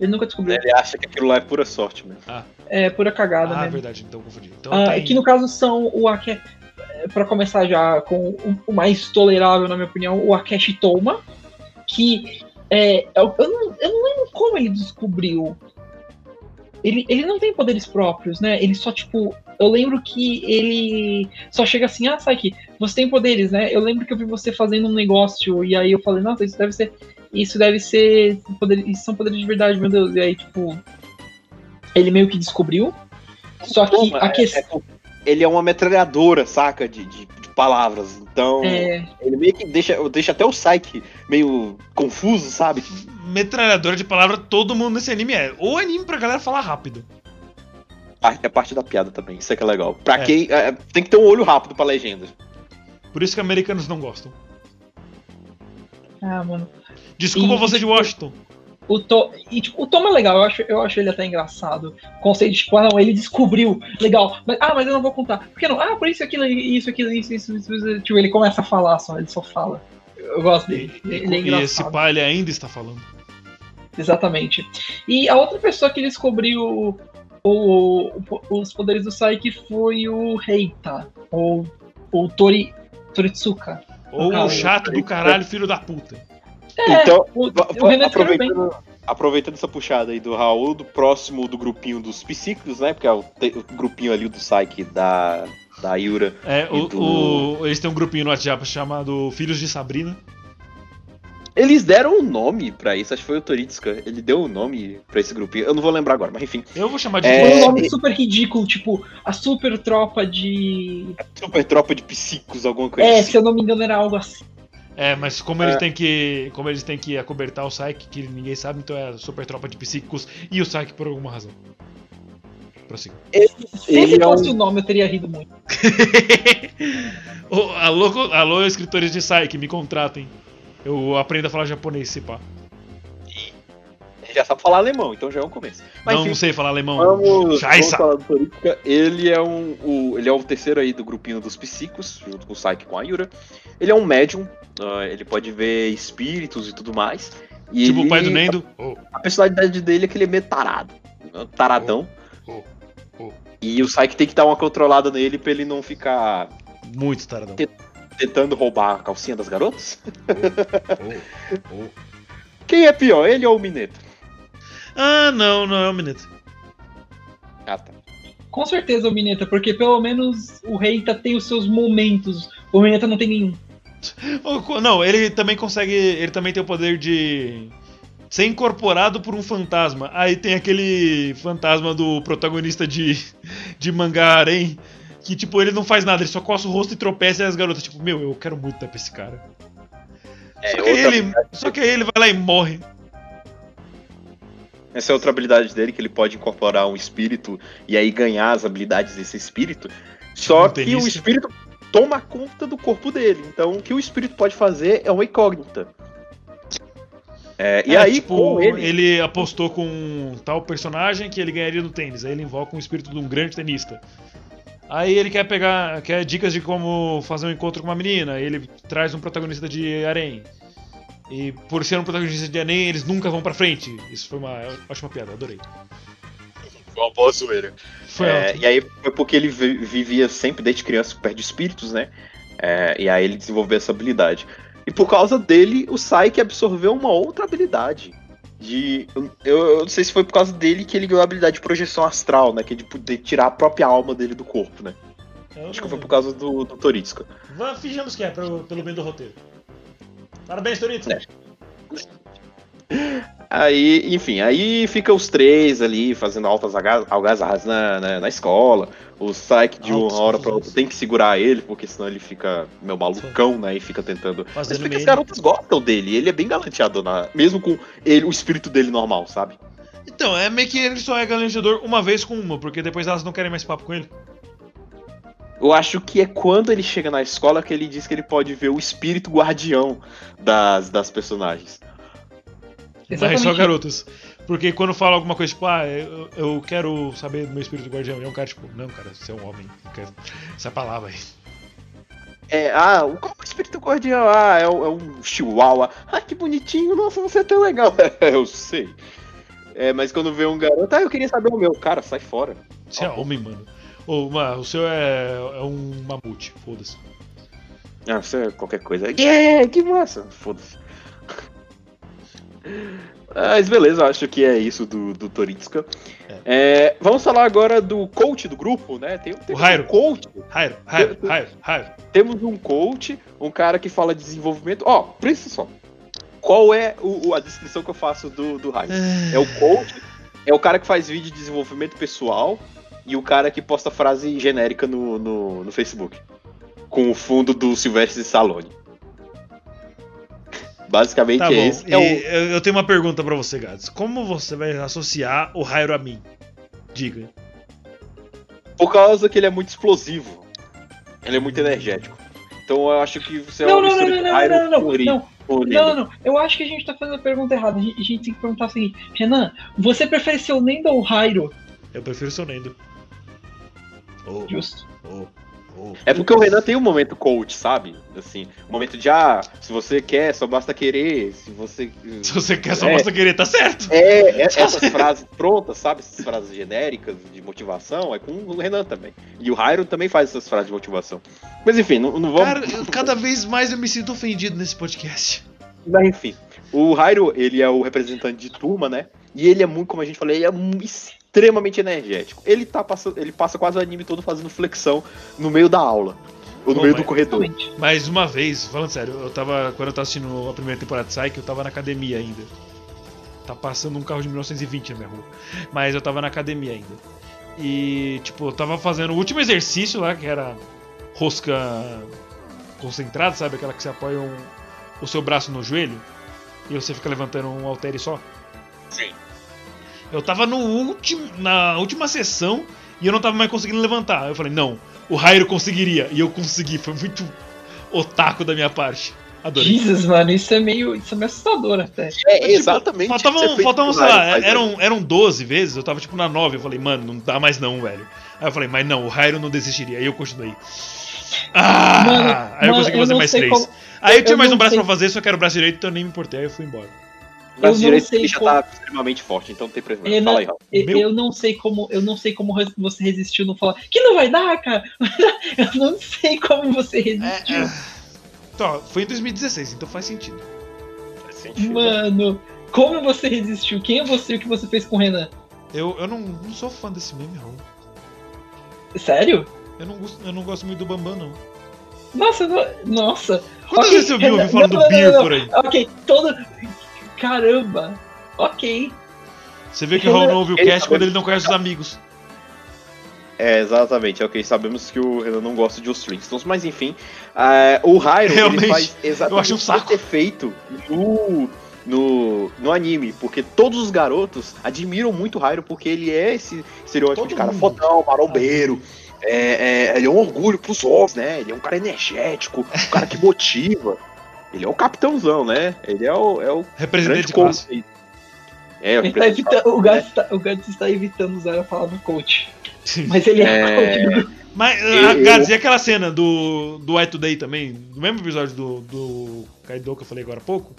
Ele nunca descobriu. Ele acha que aquilo lá é pura sorte mesmo. É pura cagada, Ah, né? verdade, então confundi. Então Ah, tem... que no caso são o Ake... Pra começar já com o, o mais tolerável, na minha opinião, o Akeshi Toma, que é, eu, eu não, eu não lembro como ele descobriu. Ele, ele não tem poderes próprios, né? Ele só, tipo. Eu lembro que ele só chega assim, ah, Saiki, você tem poderes, né? Eu lembro que eu vi você fazendo um negócio, e aí eu falei, nossa, isso deve ser. Isso deve ser. Poder, isso são poderes de verdade, meu Deus. E aí, tipo. Ele meio que descobriu. Só que Toma, a é- questão. é- ele é uma metralhadora, saca? De, de, de palavras. Então, É, ele meio que deixa, deixa até o Psyche meio confuso, sabe? Metralhadora de palavra, todo mundo nesse anime é. Ou anime pra galera falar rápido. Ah, É parte da piada também, isso é que é legal. Pra É. quem. é, tem que ter um olho rápido pra legenda. Por isso que americanos não gostam. ah, mano. Desculpa E- você de Washington. O, to... e, tipo, o Tom é legal, eu acho, eu acho ele até engraçado. O conceito de, tipo, ah, não, ele descobriu, legal. Mas, ah, mas eu não vou contar. Por que não? Ah, por isso, aquilo, isso, aquilo, isso, isso, isso, isso. Tipo, ele começa a falar só, ele só fala. Eu gosto dele. E, Ele é e esse engraçado. pai ele ainda está falando. Exatamente. E a outra pessoa que descobriu o, o- os poderes do Psyche foi o Reita, ou o Tori, Toritsuka. Ou o chato do caralho, filho da puta. É, então, o, o aproveitando, aproveitando essa puxada aí do Raul, do próximo do grupinho dos psíquicos, né? Porque é o, te- o grupinho ali do Psyche da, da Yura. É, o, do- o- eles têm um grupinho no WhatsApp chamado Filhos de Sabrina. Eles deram um nome pra isso, acho que foi o Toritsuka. Ele deu um nome pra esse grupinho. Eu não vou lembrar agora, mas enfim. Eu vou chamar de É, Foi um nome super ridículo, tipo, a super tropa de. Super tropa de psíquicos, alguma coisa É, assim. se eu não me engano, era algo assim. É, mas como eles têm que. Como eles têm que acobertar o Psyche, que ninguém sabe, então é a super tropa de psíquicos e o Psyche por alguma razão. Prossiga. Se Ele esse é fosse um- o nome, eu teria rido muito. Ô, alô, alô, escritores de Psyche, me contratem. Eu aprendo a falar japonês, se pá. Ele já sabe falar alemão, então já é um começo. Mas não, enfim, não sei falar alemão. Vamos, vamos Scheiße. falar do Toritsuka. Ele é um, o, ele é o terceiro aí do grupinho dos psíquicos, junto com o Psyche e com a Yura. Ele é um médium, ele pode ver espíritos e tudo mais. E Tipo ele- o pai do Nendo. Oh, A personalidade dele é que ele é meio tarado. né, Taradão. oh, oh. E o Psyche tem que dar uma controlada nele pra ele não ficar Muito taradão. tentando roubar a calcinha das garotas. Oh, oh. Quem é pior, ele ou o Mineto? Ah, não, não é o Mineta. Ah, tá. Com certeza o Mineta, porque pelo menos o Reita tem os seus momentos. O Mineta não tem nenhum. Não, ele também consegue. Ele também tem o poder de ser incorporado por um fantasma. Aí tem aquele fantasma do protagonista de, de mangá Harem. Que, tipo, ele não faz nada, ele só coça o rosto e tropeça e as garotas, tipo, meu, eu quero muito dar pra esse cara. É, só, que ele, só que aí ele vai lá e morre. Essa é outra habilidade dele, que ele pode incorporar um espírito e aí ganhar as habilidades desse espírito. Só que o tenista. espírito toma conta do corpo dele. Então o que o espírito pode fazer é uma incógnita. É, e É, aí, tipo, ele, ele apostou com um tal personagem que ele ganharia no tênis. Aí ele invoca um espírito de um grande tenista. Aí ele quer pegar, quer dicas de como fazer um encontro com uma menina. Aí ele traz um protagonista de harém. E por ser um protagonista de harém, eles nunca vão pra frente. Isso foi uma ótima piada, adorei. Foi uma boa zoeira. É, e aí foi porque ele vi- vivia sempre desde criança perto de espíritos, né? É, e aí ele desenvolveu essa habilidade. E por causa dele, o Psyche absorveu uma outra habilidade. De. Eu, eu não sei se foi por causa dele que ele ganhou a habilidade de projeção astral, né? Que é de poder tirar a própria alma dele do corpo, né? Eu Acho não- que foi por causa do, do Toritsuka. Vamos, Fingimos que é, pelo, pelo bem do roteiro. Parabéns, Torito. É. Aí, enfim, aí fica os três ali fazendo altas algazarras na, na, na escola. O Psyche de uma hora pra outra tem que segurar ele, porque senão ele fica meio malucão, né? E fica tentando. Mas Fazendo porque as garotas gostam dele, ele é bem galanteador, na... mesmo com ele, o espírito dele normal, sabe? Então, é meio que ele só é galanteador uma vez com uma, porque depois elas não querem mais papo com ele. Eu acho que é quando ele chega na escola que ele diz que ele pode ver o espírito guardião das, das personagens. Mas só Exatamente. garotas. Porque quando fala alguma coisa, tipo, ah, eu, eu quero saber do meu espírito guardião, e é um cara, tipo, não, cara, você é um homem. não quero Essa palavra aí. É, ah, o- qual é o espírito guardião? Ah, é, é um chihuahua. Ah, que bonitinho, nossa, você é tão legal. eu sei. É, mas quando vê um garoto, ah, eu queria saber o meu. Cara, sai fora. Você é homem, mano. Ou, mano, o seu é, é um mamute, foda-se. Ah, você é qualquer coisa. Yeah, que massa. Foda-se. Mas beleza, eu acho que é isso do, do Toritsuka. É, vamos falar agora do coach do grupo, né? Tem, O Jairo. um coach. Rairo, rairo, rairo, rairo. Temos um coach, um cara que fala de desenvolvimento. Ó, presta só. Qual é o, o- a descrição que eu faço do, do Jairo? É o coach, é o cara que faz vídeo de desenvolvimento pessoal e o cara que posta frase genérica no, no, no Facebook. Com o fundo do Silvestre Stallone. Basicamente Tá é. E É o, eu, eu tenho uma pergunta pra você, Gads. Como você vai associar o Rairo a mim? Diga. por causa que ele é muito explosivo. Ele é muito energético. Então eu acho que você é Não, uma não, não, mistura não, não, não, não, não. Não, não, não. Eu acho que a gente tá fazendo a pergunta errada. A gente, a gente tem que perguntar o seguinte: Renan, você prefere ser o Nendo ou o Rairo? Eu prefiro o seu Nendo. Oh, Justo. oh, oh. É porque o Renan tem um momento coach, sabe? Assim, um momento de ah, se você quer, só basta querer. Se você. Se você quer, só É. basta querer, tá certo. É, é- essas frases prontas, sabe? Essas frases genéricas de motivação, é com o Renan também. E o Jairo também faz essas frases de motivação. Mas enfim, não, não vamos. Cara, eu- cada vez mais eu me sinto ofendido nesse podcast. Mas enfim, o Jairo, ele é o representante de turma, né? E ele é muito, como a gente falou, ele é mu- extremamente energético. Ele tá passando, ele passa quase o anime todo fazendo flexão no meio da aula. Ou no Pô, meio mas- do corredor. Exatamente. Mais uma vez, falando sério, eu tava. Quando eu tava assistindo a primeira temporada de Psyche, eu tava na academia ainda. Tá passando um carro de 1920 na minha rua. Mas eu tava na academia ainda. E, tipo, eu tava fazendo o último exercício lá, que era rosca concentrada, sabe? Aquela que você apoia um- o seu braço no joelho e você fica levantando um halter só. Sim. Eu tava no último, na última sessão e eu não tava mais conseguindo levantar. Eu falei, não, o Rairo conseguiria. E eu consegui. Foi muito otaku da minha parte. Adorei. Jesus, mano, isso é meio. Isso é meio assustador até. É, Tipo, exatamente. Faltavam, isso é faltavam sei lá, faz eram, eram 12 vezes, eu tava tipo na 9. Eu falei, mano, não dá mais não, velho. Aí eu falei, mas não, o Rairo não desistiria. Aí eu continuei. Ah! Mano, aí eu mano, consegui eu fazer não mais três. como- Aí eu eu tinha mais um braço sei- pra fazer, só que era o braço direito, então eu nem me importei, aí eu fui embora. Eu não direito sei já como- tá extremamente forte, então não tem problema. É, Fala não-. Eu, Meu- eu não sei como. Eu não sei como você resistiu não falar. Que não vai dar, cara! Eu não sei como você resistiu. Então, foi em 2016, então faz sentido. Faz sentido. Mano, como você resistiu? Quem é você e o que você fez com o Renan? Eu, eu não, não sou fã desse meme, Raul. Sério? Eu não, gosto, eu não gosto muito do Bambam, não. Nossa, no- nossa. Quantas Ok, vezes você ouviu Renan, ouvir falando não, do não, Beer não, por aí? Ok, todo. Caramba. Ok. Você vê que o Raul não ouviu o cast quando ele não conhece os amigos. É, exatamente. Ok, sabemos que o Renan não gosta de os Flintstones, mas enfim. é, o Hyro, Realmente, ele faz exatamente eu um saco. o que é feito no, no, no anime, porque todos os garotos admiram muito o Hyro, porque ele é esse estereótipo Todo de cara mundo. fodão, marombeiro. É, é, ele é um orgulho pros outros, né? Ele é um cara energético, um cara que motiva. Ele é o capitãozão, né? Ele é o, é o Representante de. É, o Ele tá evitando, o, Gats tá, o Gats está evitando usar a palavra coach. Mas ele é, É. coach do grupo. Mas, Eu- ah, Gads, e aquela cena do, do Eye Today também? Do mesmo episódio do, do Kaido que eu falei agora há pouco?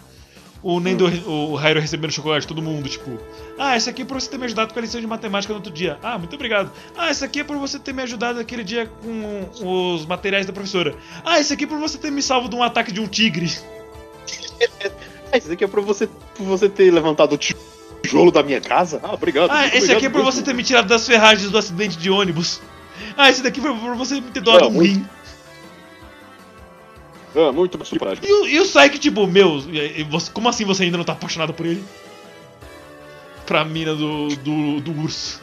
O Nendo, o Hyrule recebendo chocolate de todo mundo, tipo, ah, esse aqui é pra você ter me ajudado com a lição de matemática no outro dia. Ah, muito obrigado. Ah, esse aqui é por você ter me ajudado aquele dia com os materiais da professora. Ah, esse aqui é por você ter me salvo de um ataque de um tigre. Ah, esse aqui é pra você, por você ter levantado o tijolo da minha casa? Ah, obrigado. Ah, muito esse obrigado aqui é por você ter me tirado das ferragens do acidente de ônibus. Ah, esse daqui foi por você ter doado Não, um muito- rim. Ah, muito obrigado. E o, e o Saik, tipo, meu, e- e você- como assim você ainda não tá apaixonado por ele? Pra mina do, do, do urso.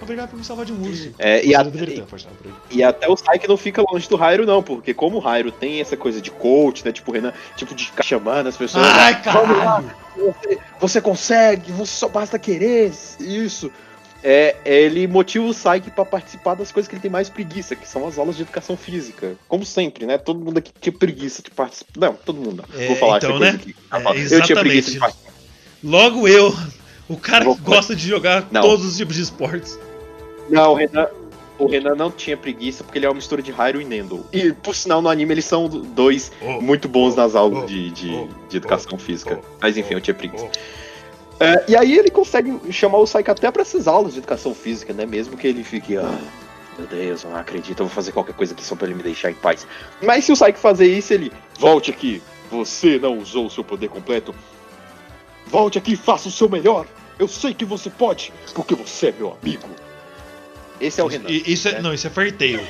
Obrigado por me salvar de um urso. É, e, a- ele. e até o Saik não fica longe do Rairo, não, porque como o Rairo tem essa coisa de coach, né? Tipo, Renan, tipo, de ficar chamando as pessoas. Ai, "Ah, vamos lá, você, você consegue, você só basta querer, isso. É, ele motiva o Saik pra participar das coisas que ele tem mais preguiça, que são as aulas de educação física. Como sempre, né? Todo mundo aqui tinha preguiça de participar. Não, todo mundo. É, Vou falar então, coisa né? aqui. É, Eu tinha preguiça de participar. Logo eu, o cara Vou- que gosta de jogar Não. todos os tipos de esportes. Não, o Renan, o Renan não tinha preguiça porque ele é uma mistura de Hyrule e Nendo. E, por sinal, no anime eles são dois Oh, muito bons nas aulas oh, de, de, oh, de educação física. oh, Mas enfim, oh, eu tinha preguiça. É, e aí ele consegue chamar o Saika até pra essas aulas de educação física, né? Mesmo que ele fique, ah, meu Deus, eu não acredito, eu vou fazer qualquer coisa aqui só pra ele me deixar em paz. Mas se o Saika fazer isso, ele, volte aqui, você não usou o seu poder completo. Volte aqui e faça o seu melhor. Eu sei que você pode, porque você é meu amigo. Esse é o Renan. I- Isso é, né? não, isso é Fartail.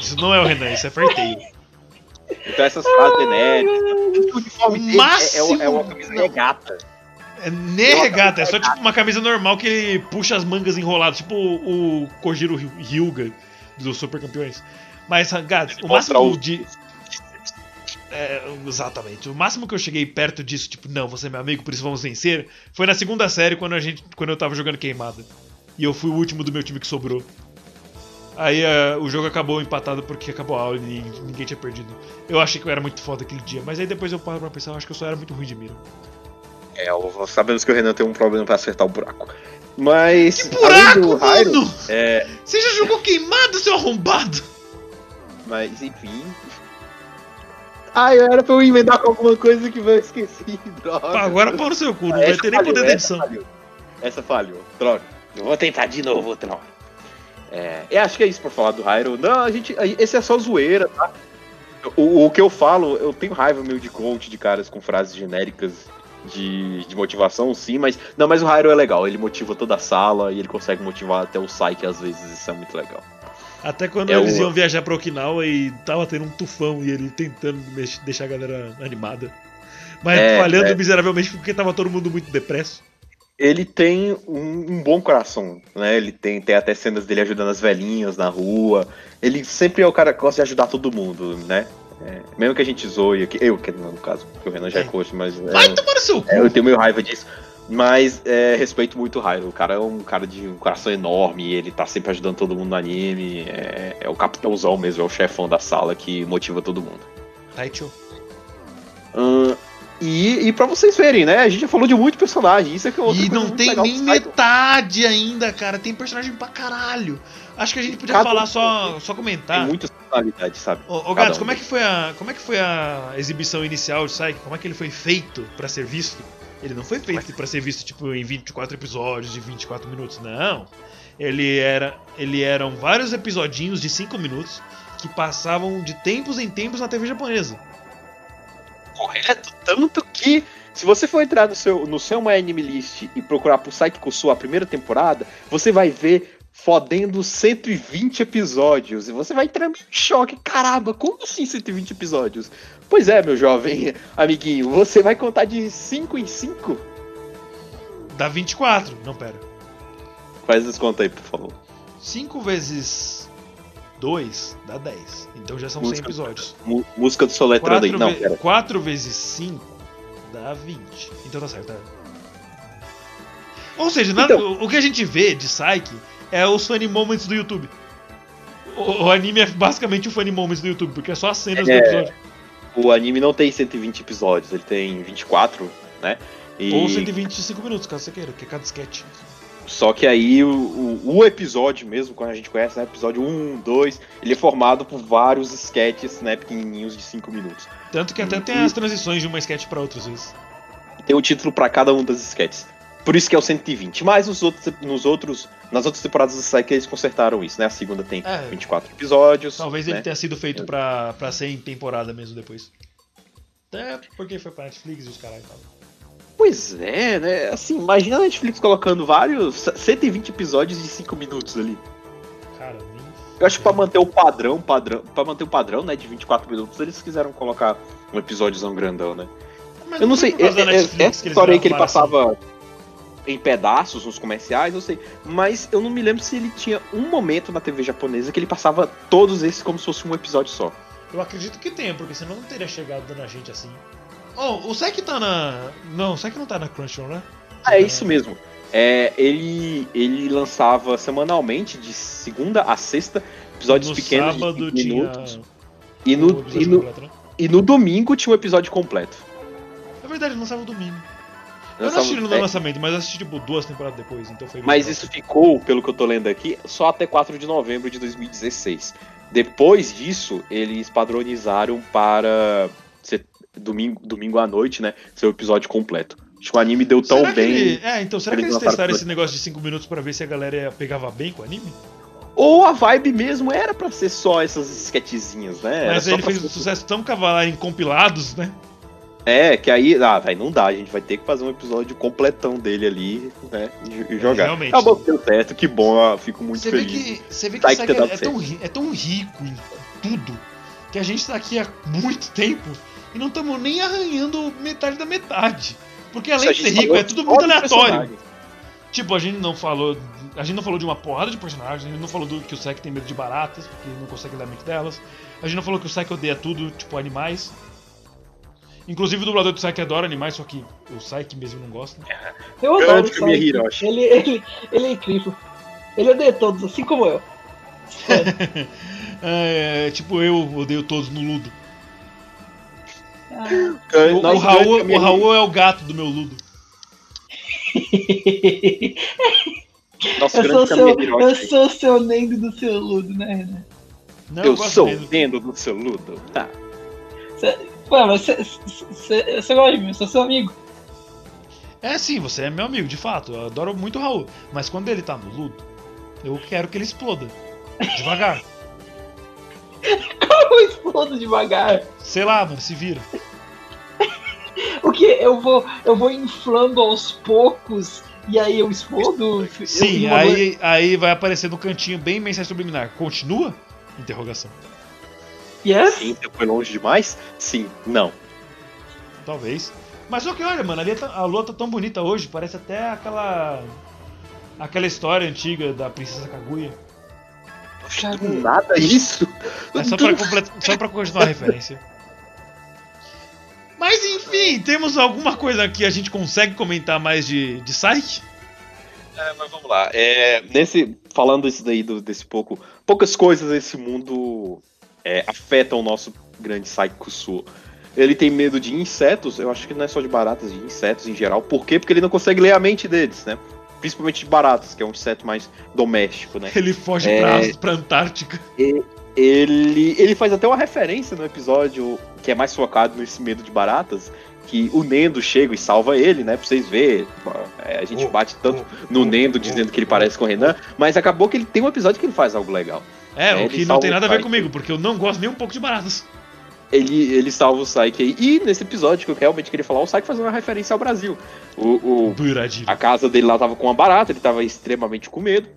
Isso não é o Renan, isso é Fartail. Então essas frases enérgicas. O uniforme dele é- é, máximo- é uma camisa regata. É nem regata, é só tipo uma camisa normal que ele puxa as mangas enroladas, tipo o, o Kojiro Hyuga dos Super Campeões. Mas, gato, o máximo o- de. É, exatamente. O máximo que eu cheguei perto disso, tipo, não, você é meu amigo, por isso vamos vencer, foi na segunda série quando, a gente, quando eu tava jogando queimada. E eu fui o último do meu time que sobrou. Aí eh, o jogo acabou empatado porque acabou a aula e ninguém, ninguém tinha perdido. Eu achei que eu era muito foda aquele dia, mas aí depois eu paro pra pensar, eu acho que eu só era muito ruim de mira. É, o- sabemos que o Renan tem um problema pra acertar o buraco. Mas. Que buraco, do Hyrule, mano! É, Você já jogou queimado, seu arrombado? mas enfim. Ah, era pra eu emendar com alguma coisa que eu esqueci, droga. Agora pau no seu cu, não vai Essa ter nem poder de essa edição. falhou. Essa falhou, droga. Eu vou tentar de novo outra hora. É, eu acho que é isso pra falar do Hyrule. Não, a gente. Esse é só zoeira, tá? O, o que eu falo, eu tenho raiva meio de coach de caras com frases genéricas de, de motivação, sim, mas. Não, mas o Hyrule é legal, ele motiva toda a sala e ele consegue motivar até o Psyche às vezes, isso é muito legal. Até quando É eles o- iam viajar pra Okinawa e tava tendo um tufão e ele tentando deixar a galera animada. Mas É, falhando é. miseravelmente porque tava todo mundo muito depresso. Ele tem um, um bom coração, né? Ele tem, tem até cenas dele ajudando as velhinhas na rua. Ele sempre é o cara que gosta de ajudar todo mundo, né? É, mesmo que a gente zoe aqui, eu, que no caso, porque o Renan já é, É. coach, mas. Vai é, tomar seu cu! é, eu tenho meio raiva disso. Mas é, respeito muito o Hyrule. O cara é um cara de um coração enorme, ele tá sempre ajudando todo mundo no anime. É, é o capitãozão mesmo, é o chefão da sala que motiva todo mundo. Taicho. Ahn, e, e pra vocês verem, né? A gente já falou de muito personagem. Isso é que é outra E não tem nem metade ainda, cara. Tem personagem pra caralho. Acho que a gente podia Cada falar um só, só Tem comentar. Muitas personalidades, sabe? Ô, ô Gatos, um como é, que foi a, como é que foi a exibição inicial de Psyche? Como é que ele foi feito pra ser visto? Ele não foi feito pra ser visto tipo em 24 episódios de 24 minutos, não. Ele era, ele eram vários episodinhos de 5 minutos que passavam de tempos em tempos na TV japonesa. Correto, tanto que se você for entrar no seu, no seu My Anime List e procurar por Psycho Sua a primeira temporada, você vai ver fodendo 120 episódios. E você vai entrar meio em choque. Caramba, como assim 120 episódios? Pois é, meu jovem amiguinho, você vai contar de 5 em 5? Dá 24. Não, pera. Faz as contas aí, por favor. 5 vezes 2 dá 10. Então já são 100 Música. episódios. Mu- música do Soletrando aí. 4, Não, pera. 4 vezes 5 dá 20. Então tá certo. É. Ou seja, Então- o, o que a gente vê de Psyche é os funny moments do YouTube. O, o anime é basicamente o funny moments do YouTube, porque é só as cenas É. do episódio. O anime não tem 120 episódios, ele tem 24, né? E... Ou 125 minutos, caso você queira, que é cada sketch. Só que aí o, o, o episódio mesmo, quando a gente conhece, né? Episódio 1, 2, ele é formado por vários sketches, né? Pequenininhos de 5 minutos. Tanto que até tem Uhum. as transições de uma sketch pra outra às vezes. tem um título pra cada um das sketches. Por isso que é o 120. Mas nos outros, nos outros, nas outras temporadas do Psyche eles consertaram isso, né? A segunda tem É. 24 episódios. Talvez né? ele tenha sido feito pra, pra ser em temporada mesmo depois. Até porque foi pra Netflix e os caras e tal. Pois é, né? Assim, imagina a Netflix colocando vários 120 episódios de 5 minutos ali. Cara, nem. Eu acho que pra manter o padrão, padrão, para manter o padrão, né, de 24 minutos, eles quiseram colocar um episódiozão grandão, né? Mas Eu não sei, é- é- essa história aí que ele gravaram assim. Em pedaços nos comerciais, não sei. Mas eu não me lembro se ele tinha um momento na TV japonesa que ele passava todos esses como se fosse um episódio só. Eu acredito que tenha, porque senão não teria chegado na gente assim. Oh, o Sek tá na. Não, o Sek não tá na Crunchyroll, né? Ah, é isso mesmo. É, ele, ele lançava semanalmente, de segunda a sexta, episódios no pequenos sábado de 5 tinha. minutos. E no, e, no, completo, né? e no domingo tinha um episódio completo. É verdade, lançava domingo. Eu não assisti no é, lançamento, mas assisti tipo duas temporadas depois, então foi. Mas isso ficou, pelo que eu tô lendo aqui, só até 4 de novembro de 2016. Depois disso, eles padronizaram para ser domingo, domingo à noite, né? Ser o episódio completo. Acho que o anime deu tão será que bem. ele- É, então, será que eles testaram esse negócio de 5 minutos pra ver se a galera pegava bem com o anime? Ou a vibe mesmo era pra ser só essas sketchzinhas, né? Mas ele fez um sucesso tão cavalar em compilados, né? É, que aí, ah, velho, não dá, a gente vai ter que fazer um episódio completão dele ali, né? E, e jogar. realmente. Acabou que deu certo, que bom, eu fico muito vê feliz. que, você vê que Tá o é, é tão, é tão rico em tudo que a gente tá aqui há muito tempo e não estamos nem arranhando metade da metade. Porque além de ser rico, é tudo muito aleatório. Tipo, a gente não falou. A gente não falou de uma porrada de personagens, a gente não falou do que o Sek tem medo de baratas, porque não consegue a mente delas. A gente não falou que o Sek odeia tudo, tipo animais. Inclusive o dublador do Sek adora animais, só que o Sek mesmo não gosta. Eu Eu adoro o eu me Saiki. Hiroshi. Ele, ele, ele é incrível. Ele odeia todos, assim como eu. É, tipo, eu odeio todos no Ludo. Ah. O, o Raul, o. Raul é o gato do meu Ludo. Nosso eu, sou o seu, eu sou o seu Nendo do seu Ludo, né, Renan? Não, Eu gosto sou dele. vendo do seu Ludo. Tá. Pô, mas você- gosta de mim, eu sou seu amigo. É sim, você é meu amigo, de fato. Eu adoro muito o Raul. Mas quando ele tá no Ludo, eu quero que ele exploda. Devagar. Eu explodo devagar. Sei lá, mano, se vira. O que? Eu vou, eu vou inflando aos poucos e aí eu explodo? Sim, eu- aí, aí vai aparecer no cantinho bem mensagem subliminar. Continua? Interrogação. Yes? Sim, você foi longe demais? Sim, não. Talvez. Mas só que olha, mano, ali tá- a lua tá tão bonita hoje, parece até aquela. aquela história antiga da Princesa Kaguya. Poxa, do nada isso. É só pra, complet... só pra continuar a referência. Mas enfim, temos alguma coisa que a gente consegue comentar mais de, de Psyche? É, mas vamos lá. É, nesse, falando isso daí do- desse pouco, poucas coisas nesse mundo é, afetam o nosso grande Sul. Ele tem medo de insetos, eu acho que não é só de baratas, de insetos em geral. Por quê? Porque ele não consegue ler a mente deles, né? Principalmente de baratas, que é um inseto mais doméstico, né? Ele foge É. pra, pra Antártica. Ele, ele faz até uma referência no episódio que é mais focado nesse medo de baratas, que o Nendo chega e salva ele, né? Pra vocês verem. É, a gente Oh, bate tanto no Nendo dizendo que ele parece com o Renan, mas acabou que ele tem um episódio que ele faz algo legal. É, É, o que não tem nada a ver comigo, porque eu não gosto nem um pouco de baratas. Ele, ele salva o Psyche aí. E nesse episódio que eu realmente queria falar, o Psyche faz uma referência ao Brasil. O, o, a casa dele lá tava com uma barata, ele tava extremamente com medo.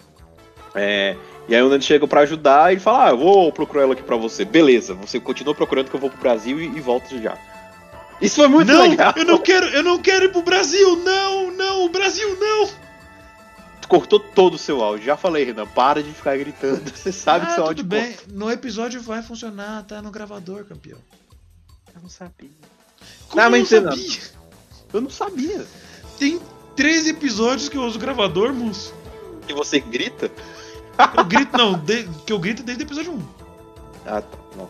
É, e aí o Nando chega pra ajudar e fala: Ah, eu vou procurar ela aqui pra você. Beleza, você continua procurando que eu vou pro Brasil e, e volto já. Isso foi muito não, legal. eu não quero, eu não quero ir pro Brasil, não, não, o Brasil não. Cortou todo o seu áudio. Já falei, Renan, para de ficar gritando. Você sabe que ah, seu tudo áudio bem, no episódio vai funcionar, tá no gravador, campeão. Eu não sabia. Como Ah, eu não sabia? Eu não sabia. Tem 13 episódios que eu uso gravador, moço. E você grita? Eu grito, não, de- que eu grito desde o episódio 1. Ah, tá. Não.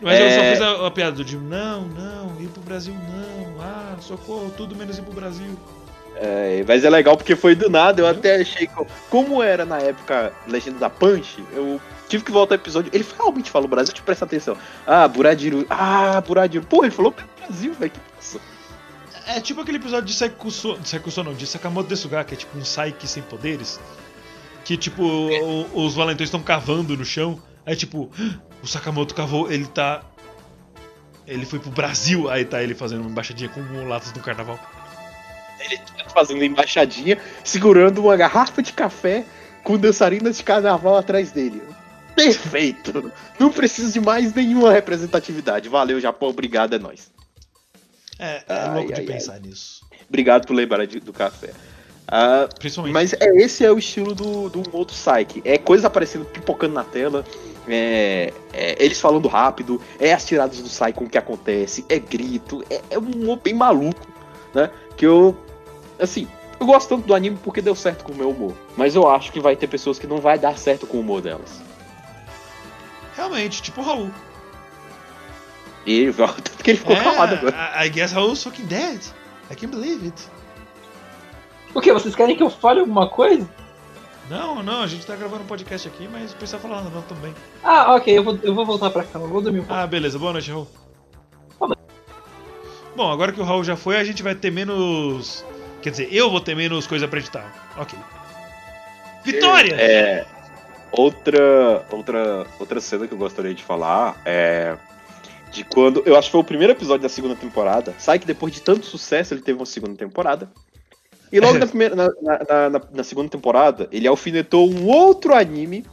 Mas eu só É. fiz a, a piada do tipo, não, não, ir pro Brasil não, ah, socorro, tudo menos ir pro Brasil. É, mas é legal porque foi do nada. Eu até achei que. Como era na época Legenda da Punch, eu tive que voltar ao episódio. Ele realmente falou Brasil, te presta atenção. Ah, Buradiru. Ah, Buradiru. Pô, ele falou Brasil, velho. Que passa? É, é tipo aquele episódio de Saikuso, Saikuso não, de Sakamoto Desuga, que é tipo um Saiki sem poderes. Que tipo, o- os valentões estão cavando no chão. Aí tipo, o Sakamoto cavou, ele tá. Ele foi pro Brasil, aí tá ele fazendo uma embaixadinha com latas do carnaval. Ele tá fazendo embaixadinha, segurando uma garrafa de café com dançarinas de carnaval atrás dele. Perfeito! Não preciso de mais nenhuma representatividade. Valeu, Japão. Obrigado, é nóis. É, é Ai, louco de ai, pensar nisso. Obrigado por lembrar de- do café. Ah, Principalmente. mas é, esse é o estilo do, do Psyche. É coisa aparecendo, pipocando na tela. É, é eles falando rápido. É as tiradas do Psyche com o que acontece. É grito. É, é um humor bem maluco, né? Que eu. Assim, eu gosto tanto do anime porque deu certo com o meu humor. Mas eu acho que vai ter pessoas que não vai dar certo com o humor delas. Realmente, tipo o Raul. E ele, tanto que ele ficou calado agora. É, I, guess Raul's fucking dead. I can't believe it. O que? Vocês querem que eu fale alguma coisa? Não, não, a gente tá gravando um podcast aqui, mas o pessoal falando não também. Ah, ok, eu vou, eu vou voltar pra cama, eu vou dormir um pouco. Ah, beleza, boa noite, Raul. Boa noite. Bom, agora que o Raul já foi, a gente vai ter menos. Quer dizer, eu vou ter menos coisa pra editar. Ok. Vitória! É, outra, outra, outra cena que eu gostaria de falar é de quando. Eu acho que foi o primeiro episódio da segunda temporada. Sai que depois de tanto sucesso ele teve uma segunda temporada. E logo na, primeira, na, na, na- na segunda temporada, ele alfinetou um outro anime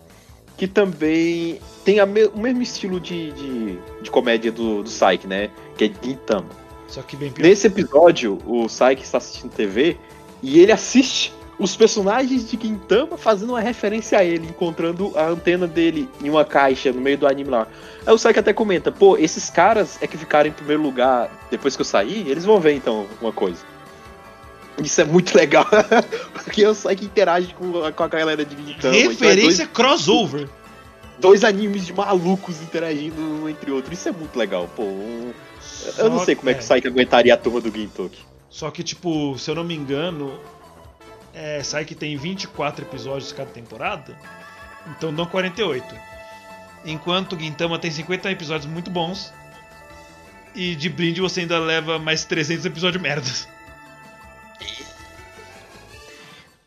que também tem a me- o mesmo estilo de, de, de comédia do, do Psyche, né? Que é Gintama. Só que bem pior. Nesse episódio, o Psyche está assistindo TV e ele assiste os personagens de Gintama fazendo uma referência a ele, encontrando a antena dele em uma caixa no meio do anime lá. Aí o Psyche até comenta, pô, esses caras é que ficaram em primeiro lugar depois que eu saí, eles vão ver então uma coisa. Isso é muito legal, porque o Psyche interage com, a- com a galera de Gintama. então é Referência crossover. dois, dois animes de malucos interagindo um entre outro. Isso é muito legal, pô. um- eu não sei como é que o Psyche aguentaria a turma do Gintoki. Só que, tipo, se eu não me engano, é, sai que tem 24 episódios cada temporada, então dão 48. Enquanto Gintama tem 50 episódios muito bons, e de brinde você ainda leva mais 300 episódios merdas.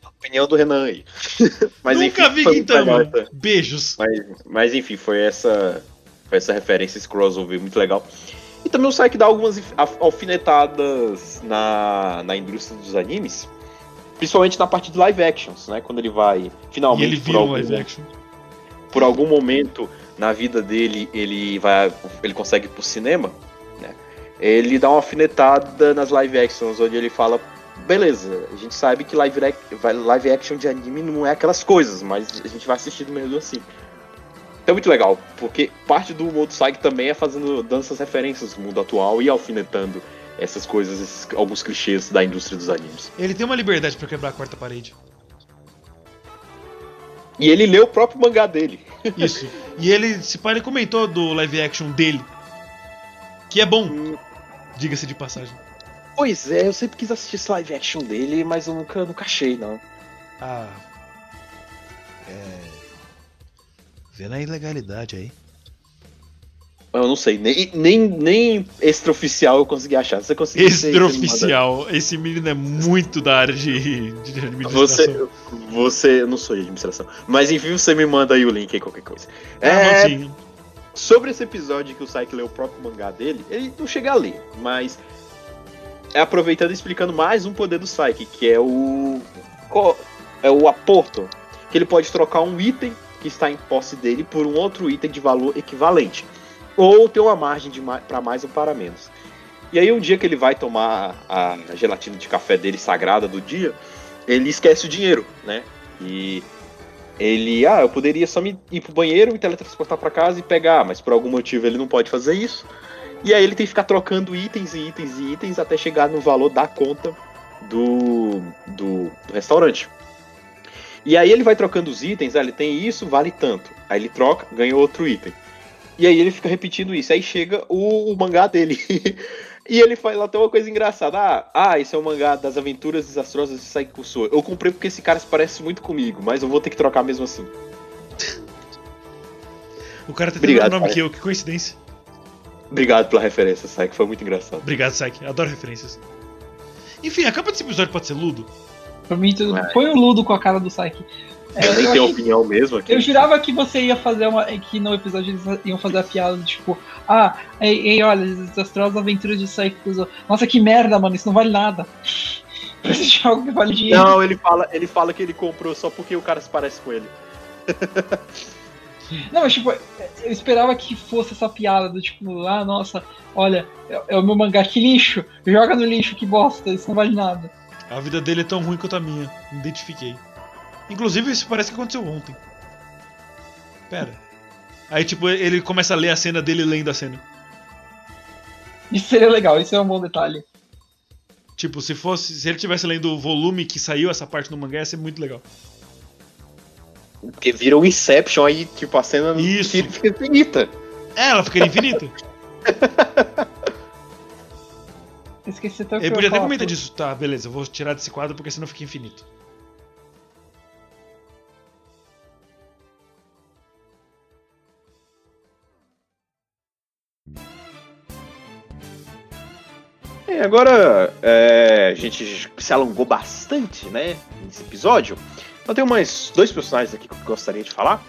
Opinião do Renan aí. Mas, Nunca enfim, vi Gintama. Beijos. Mas, mas enfim, foi essa, foi essa referência, esse crossover muito legal. E também o Psyche dá algumas alf- alfinetadas na, na indústria dos animes. Principalmente na parte de live actions, né? Quando ele vai E finalmente ele por vira algum, live action. por algum momento na vida dele ele vai ele consegue ir pro cinema, né? Ele dá uma alfinetada nas live actions onde ele fala beleza, a gente sabe que live, live action de anime não é aquelas coisas, mas a gente vai assistir do mesmo assim. Então é muito legal, porque parte do humor do também é fazendo dando essas referências do mundo atual e alfinetando essas coisas, esses- alguns clichês da indústria dos animes. Ele tem uma liberdade pra quebrar a quarta parede. E ele lê o próprio mangá dele. Isso. E ele, se pá, ele comentou do live action dele. Que é bom, Hum, diga-se de passagem. Pois é, eu sempre quis assistir esse live action dele, mas eu nunca, nunca achei, não. Ah. É. Vê na ilegalidade aí. Eu não sei, nem, nem, nem extraoficial eu consegui achar. Você conseguiu Extraoficial. Esse menino é muito da área de, de administração. Você, você. Eu não sou de administração. Mas enfim, você me manda aí o link aí, qualquer coisa. Ah, É, não, sim. sobre esse episódio que o Psyche leu o próprio mangá dele, ele não chega a ler, mas é aproveitando e explicando mais um poder do Psyche, que é o. É o aporto. Que ele pode trocar um item que está em posse dele por um outro item de valor equivalente. Ou ter uma margem para mais ou para menos. E aí um dia que ele vai tomar a gelatina de café dele sagrada do dia, ele esquece o dinheiro, né? E ele, ah, eu poderia só me ir pro banheiro, me teletransportar para casa e pegar, mas por algum motivo ele não pode fazer isso. E aí ele tem que ficar trocando itens e itens e itens até chegar no valor da conta do, do, do restaurante. E aí ele vai trocando os itens, ah, ele tem isso, vale tanto. Aí ele troca, ganha outro item. E aí ele fica repetindo isso. Aí chega o, o mangá dele. e ele fala até uma coisa engraçada. Ah, ah, esse é o mangá das aventuras desastrosas de Saikuso. Eu comprei porque esse cara se parece muito comigo, mas eu vou ter que trocar mesmo assim. O cara tem o Obrigado, mesmo nome cara. que eu, que coincidência. Obrigado pela referência, Sai, que foi muito engraçado. Obrigado, Saik. Adoro referências. Enfim, a capa desse episódio pode ser Ludo. Pra mim, tudo... É. põe o Ludo com a cara do Saiki. É, Eu nem eu tenho achei- opinião mesmo aqui. Eu jurava que você ia fazer uma. que no episódio eles iam fazer a piada, tipo, ah, ei, ei olha, as desastrosas aventuras de Kuzo. Nossa, que merda, mano, isso não vale nada. Esse jogo que vale dinheiro. Não, ele fala, ele fala que ele comprou só porque o cara se parece com ele. Não, mas tipo, eu esperava que fosse essa piada do tipo, ah, nossa, olha, é, é o meu mangá, que lixo, joga no lixo, que bosta, isso não vale nada. A vida dele é tão ruim quanto a minha. Me identifiquei. Inclusive, isso parece que aconteceu ontem. Pera. Aí, tipo, ele começa a ler a cena dele lendo a cena. Isso seria legal, isso é um bom detalhe. Tipo, se fosse. Se ele tivesse lendo o volume que saiu essa parte do mangá, ia ser muito legal. Porque vira um Inception aí, tipo, a cena Isso. fica fica infinita. É, ela ficaria infinita. Esqueci até o que Ele eu podia ia até comentar disso. Tá, beleza, eu vou tirar desse quadro porque senão fica infinito. É, agora é, a gente se alongou bastante, né, nesse episódio. Então tem mais dois personagens aqui que eu gostaria de falar,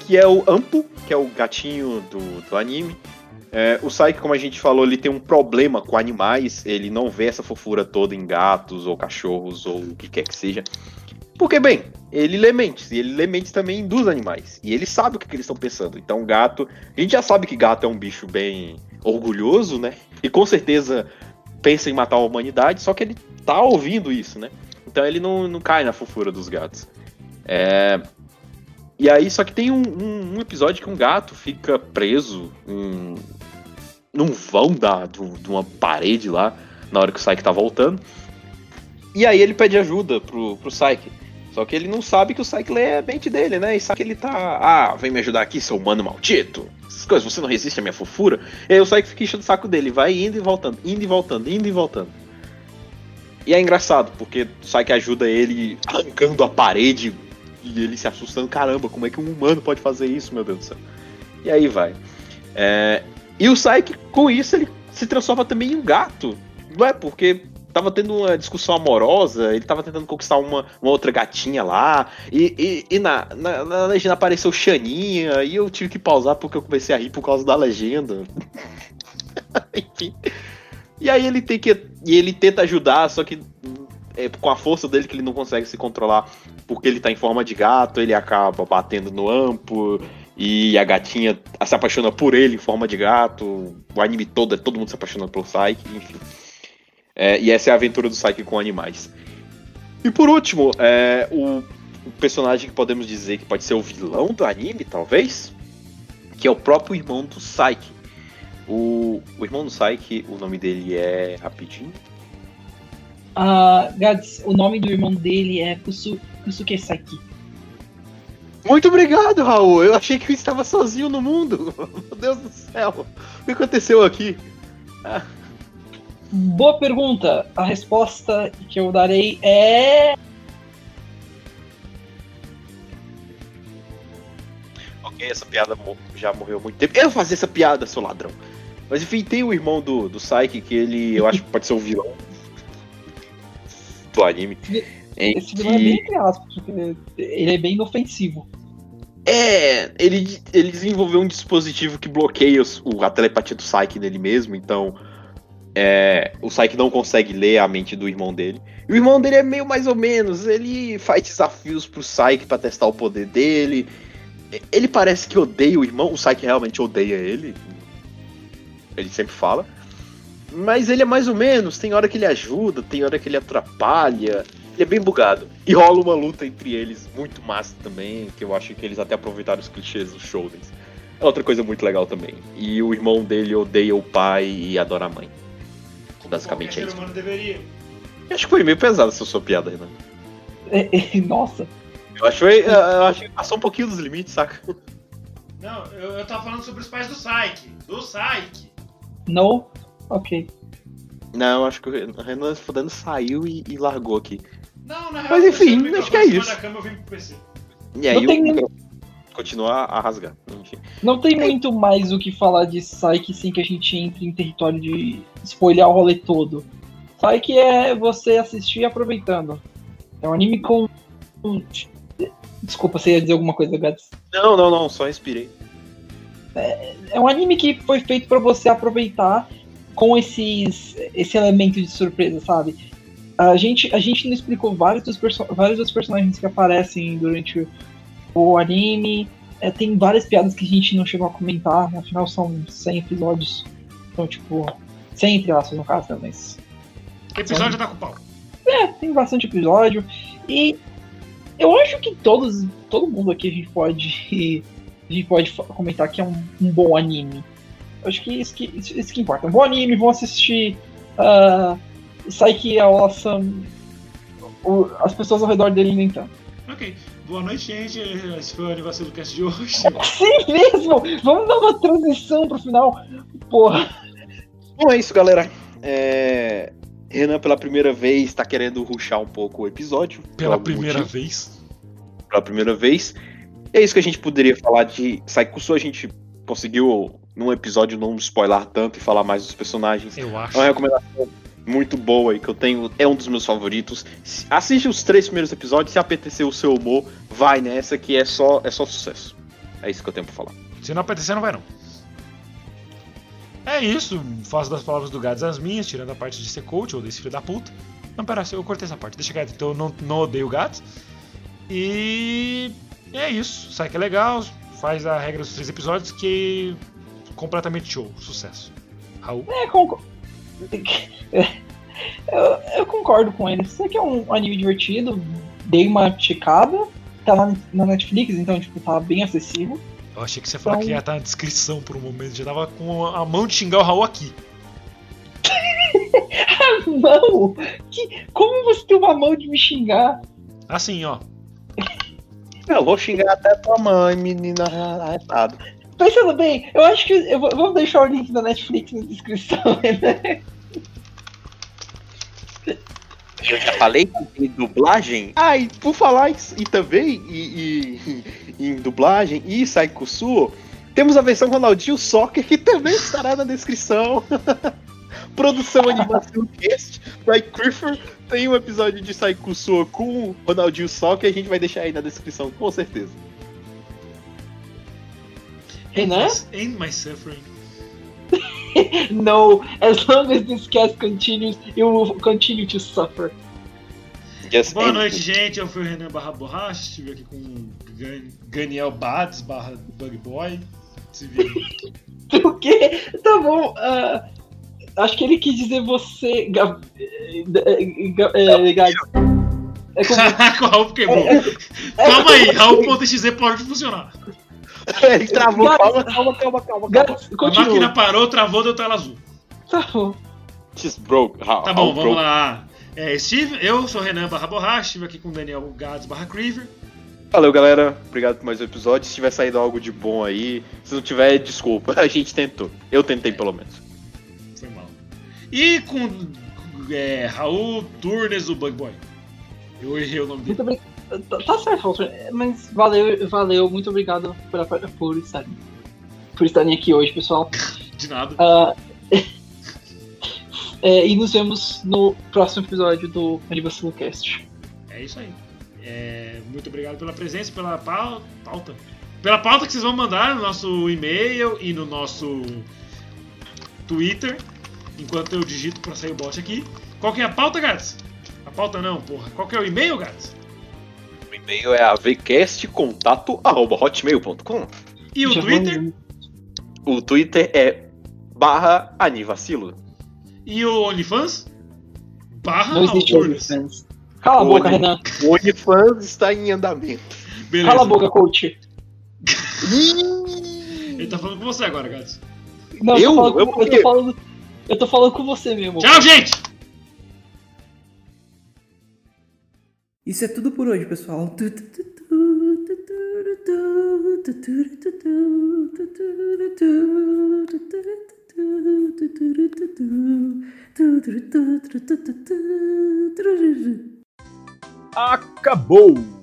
que é o Ampo, que é o gatinho do, do anime. É, o Saiki, como a gente falou, ele tem um problema com animais, ele não vê essa fofura toda em gatos ou cachorros ou o que quer que seja. Porque, bem, ele lê mentes, e ele lê mentes também dos animais. E ele sabe o que, que eles estão pensando. Então, gato. A gente já sabe que gato é um bicho bem orgulhoso, né? E com certeza pensa em matar a humanidade, só que ele tá ouvindo isso, né? Então ele não, não cai na fofura dos gatos. É... E aí, só que tem um, um- um episódio que um gato fica preso em, num vão da, do- de uma parede lá, na hora que o Psyche tá voltando. E aí ele pede ajuda pro, pro Psyche. Só que ele não sabe que o Psyche a mente dele, né? E sabe que ele tá. Ah, vem me ajudar aqui, seu humano maldito. Essas coisas, você não resiste à minha fofura. E aí o Psyche fica enchendo o saco dele, vai indo e voltando, indo e voltando, indo e voltando. E é engraçado, porque o Psyche ajuda ele arrancando a parede e ele se assustando, caramba, como é que um humano pode fazer isso, meu Deus do céu. E aí vai. É, E o Psyche, com isso, ele se transforma também em um gato. Não é? Porque tava tendo uma discussão amorosa, ele tava tentando conquistar uma, uma outra gatinha lá, e, e, e na, na, na legenda apareceu Xaninha, e eu tive que pausar porque eu comecei a rir por causa da legenda. Enfim. E aí ele tem que. E ele tenta ajudar, só que é, com a força dele que ele não consegue se controlar, porque ele tá em forma de gato, ele acaba batendo no ampo, e a gatinha se apaixona por ele em forma de gato. O anime todo, é todo mundo se apaixonando pelo Psyche, enfim. É, e essa é a aventura do Psyche com animais. E por último, é, o, o personagem que podemos dizer que pode ser o vilão do anime, talvez, que é o próprio irmão do Psyche. O, o irmão do Psyche, o nome dele é. Rapidinho. Ah, Gads, o nome do irmão dele é Kusu, Kusuke Saki. Muito obrigado, Raul. Eu achei que eu estava sozinho no mundo. Meu Deus do céu. O que aconteceu aqui? Boa pergunta. A resposta que eu darei é. Ok, essa piada já morreu há muito tempo. Eu fazia essa piada, seu ladrão. Mas enfim, tem o irmão do, do Psyche, que ele, eu acho que pode ser o vilão do anime. Em Esse vilão é bem entre aspas, porque ele é bem inofensivo. é, ele, ele desenvolveu um dispositivo que bloqueia os- o, a telepatia do Psyche nele mesmo, então é, o Psyche não consegue ler a mente do irmão dele. E o irmão dele é meio mais ou menos, ele faz desafios pro Psyche pra testar o poder dele. Ele parece que odeia o irmão, o Psyche realmente odeia ele. Ele sempre fala. Mas ele é mais ou menos, tem hora que ele ajuda, tem hora que ele atrapalha. Ele é bem bugado. E rola uma luta entre eles muito massa também, que eu acho que eles até aproveitaram os clichês dos shoutens. É outra coisa muito legal também. E o irmão dele odeia o pai e adora a mãe. Basicamente é isso. humano deveria. Eu acho que foi meio pesado essa sua piada, Renan. É, é, nossa. Eu acho, que foi- eu acho que passou um pouquinho dos limites, saca? Não, eu, eu tava falando sobre os pais do Psyche. Do Psyche. No? Ok. Não, eu acho que o Renan fodendo saiu e, e largou aqui. Não, na real, Mas enfim, acho que é isso. cama, eu vim pro PC. E aí Não tem o muito- microfone continua a rasgar. Enfim. Não tem muito mais o que falar de Psyche sem que a gente entre em território de spoiler o rolê todo. Psyche é você assistir aproveitando. É um anime com. Desculpa, você ia dizer alguma coisa, Gats. Não, não, não, só respirei. É um anime que foi feito pra você aproveitar com esses, esse elemento de surpresa, sabe? A gente, a gente não explicou vários dos, vários dos personagens que aparecem durante o anime. É, tem várias piadas que a gente não chegou a comentar, afinal são 100 episódios. Então, tipo, 100 entre aspas no caso, né? Mas. Episódio tá com pau. É, tem bastante episódio. E eu acho que todos, todo mundo aqui a gente pode. A gente pode comentar que é um, um bom anime. Eu acho que isso que, isso, isso que importa. Um bom anime, vão assistir. Uh, Psyche é awesome. O, as pessoas ao redor dele nem tanto. Ok. Boa noite, gente. Esse foi o aniversário do cast de hoje. Sim mesmo! Vamos dar uma transição pro final. Porra. Bom, é isso, galera. É... Renan, pela primeira vez, tá querendo ruxar um pouco o episódio. Pela primeira motivo. vez? Pela primeira vez. É isso que a gente poderia falar de Saikusu. A gente conseguiu, num episódio, não spoiler tanto e falar mais dos personagens. Eu acho. É uma recomendação muito boa e que eu tenho. É um dos meus favoritos. Assiste os três primeiros episódios. Se apetecer o seu humor, vai nessa que é só, é só sucesso. É isso que eu tenho pra falar. Se não apetecer, não vai não. É isso, faço das palavras do Gads as minhas, tirando a parte de ser coach ou desse filho da puta. Não, pera, eu cortei essa parte, deixa quieto, então eu não, não odeio o Gads. E é isso, sai que é legal, faz a regra dos três episódios que completamente show, sucesso. Raul? É, concordo. Eu, eu, concordo com ele. Isso aqui é um anime divertido, dei uma checada, tá na, na Netflix, então tipo, tá bem acessível. Eu achei que você ia falar então... que ia estar na descrição por um momento. Já tava com a mão de xingar o Raul aqui. a mão? Que... Como você tem uma mão de me xingar? Assim, ó. Eu vou xingar até tua mãe, menina arretado. Pensando bem, eu acho que. Eu vou, vamos deixar o link da Netflix na descrição, né? Eu já falei em dublagem. Ah, e por falar e também e, e, em dublagem e Saikusu, temos a versão Ronaldinho Soccer que também estará na descrição. Produção Animação Cast by Clifford. Tem um episódio de Saikusu com Ronaldinho Soccer a gente vai deixar aí na descrição, com certeza. Renan? End my suffering. no, as long as this cast continues, you will continue to suffer. Just Boa noite, gente. Eu fui o Renan Barra Borracha. Estive aqui com o Ganiel Bades barra Bug Boy. Se vira. o quê? Tá bom. Uh, acho que ele quis dizer você. Gab... É, Gab... É Caraca, o Raul quebrou. É, é, calma aí, Raul.exe pode funcionar. Ele travou, calma, calma, calma, calma. calma. A máquina parou, travou, deu tela azul. Tá bom. Just broke. How, tá bom, vamos broke. lá. É, Steve, eu sou Renan barra Borracha, estive aqui com o Daniel Gads barra Creever. Valeu, galera. Obrigado por mais um episódio. Se tiver saído algo de bom aí, se não tiver, desculpa. A gente tentou. Eu tentei, pelo menos. Foi mal. E com é, Raul Turnes, o Bug Boy. Eu errei o nome dele. Muito Tá, tá certo, mas valeu, valeu. Muito obrigado por, por, estarem, por estarem aqui hoje, pessoal. De nada. Uh, É, e nos vemos no próximo episódio do Anivacilo Cast. É isso aí. É, muito obrigado pela presença, pela pauta. Pela pauta que vocês vão mandar no nosso e-mail e no nosso Twitter. Enquanto eu digito para sair o bot aqui. Qual que é a pauta, Gats? A pauta não, porra. Qual que é o e-mail, Gats? O e-mail é avcastcontato.hotmail.com E o Já Twitter? Vamos... O Twitter é barra Anivacilo. E o OnlyFans? Barra Não existe OnlyFans. Cala a boca, Renan. O OnlyFans está em andamento. Beleza. Cala a boca, coach. Ele tá falando com você agora, Gats. Não, eu? Eu, eu, com, eu, tô falando, eu tô falando com você mesmo. Tchau, gente! Isso é tudo por hoje, pessoal. Acabou!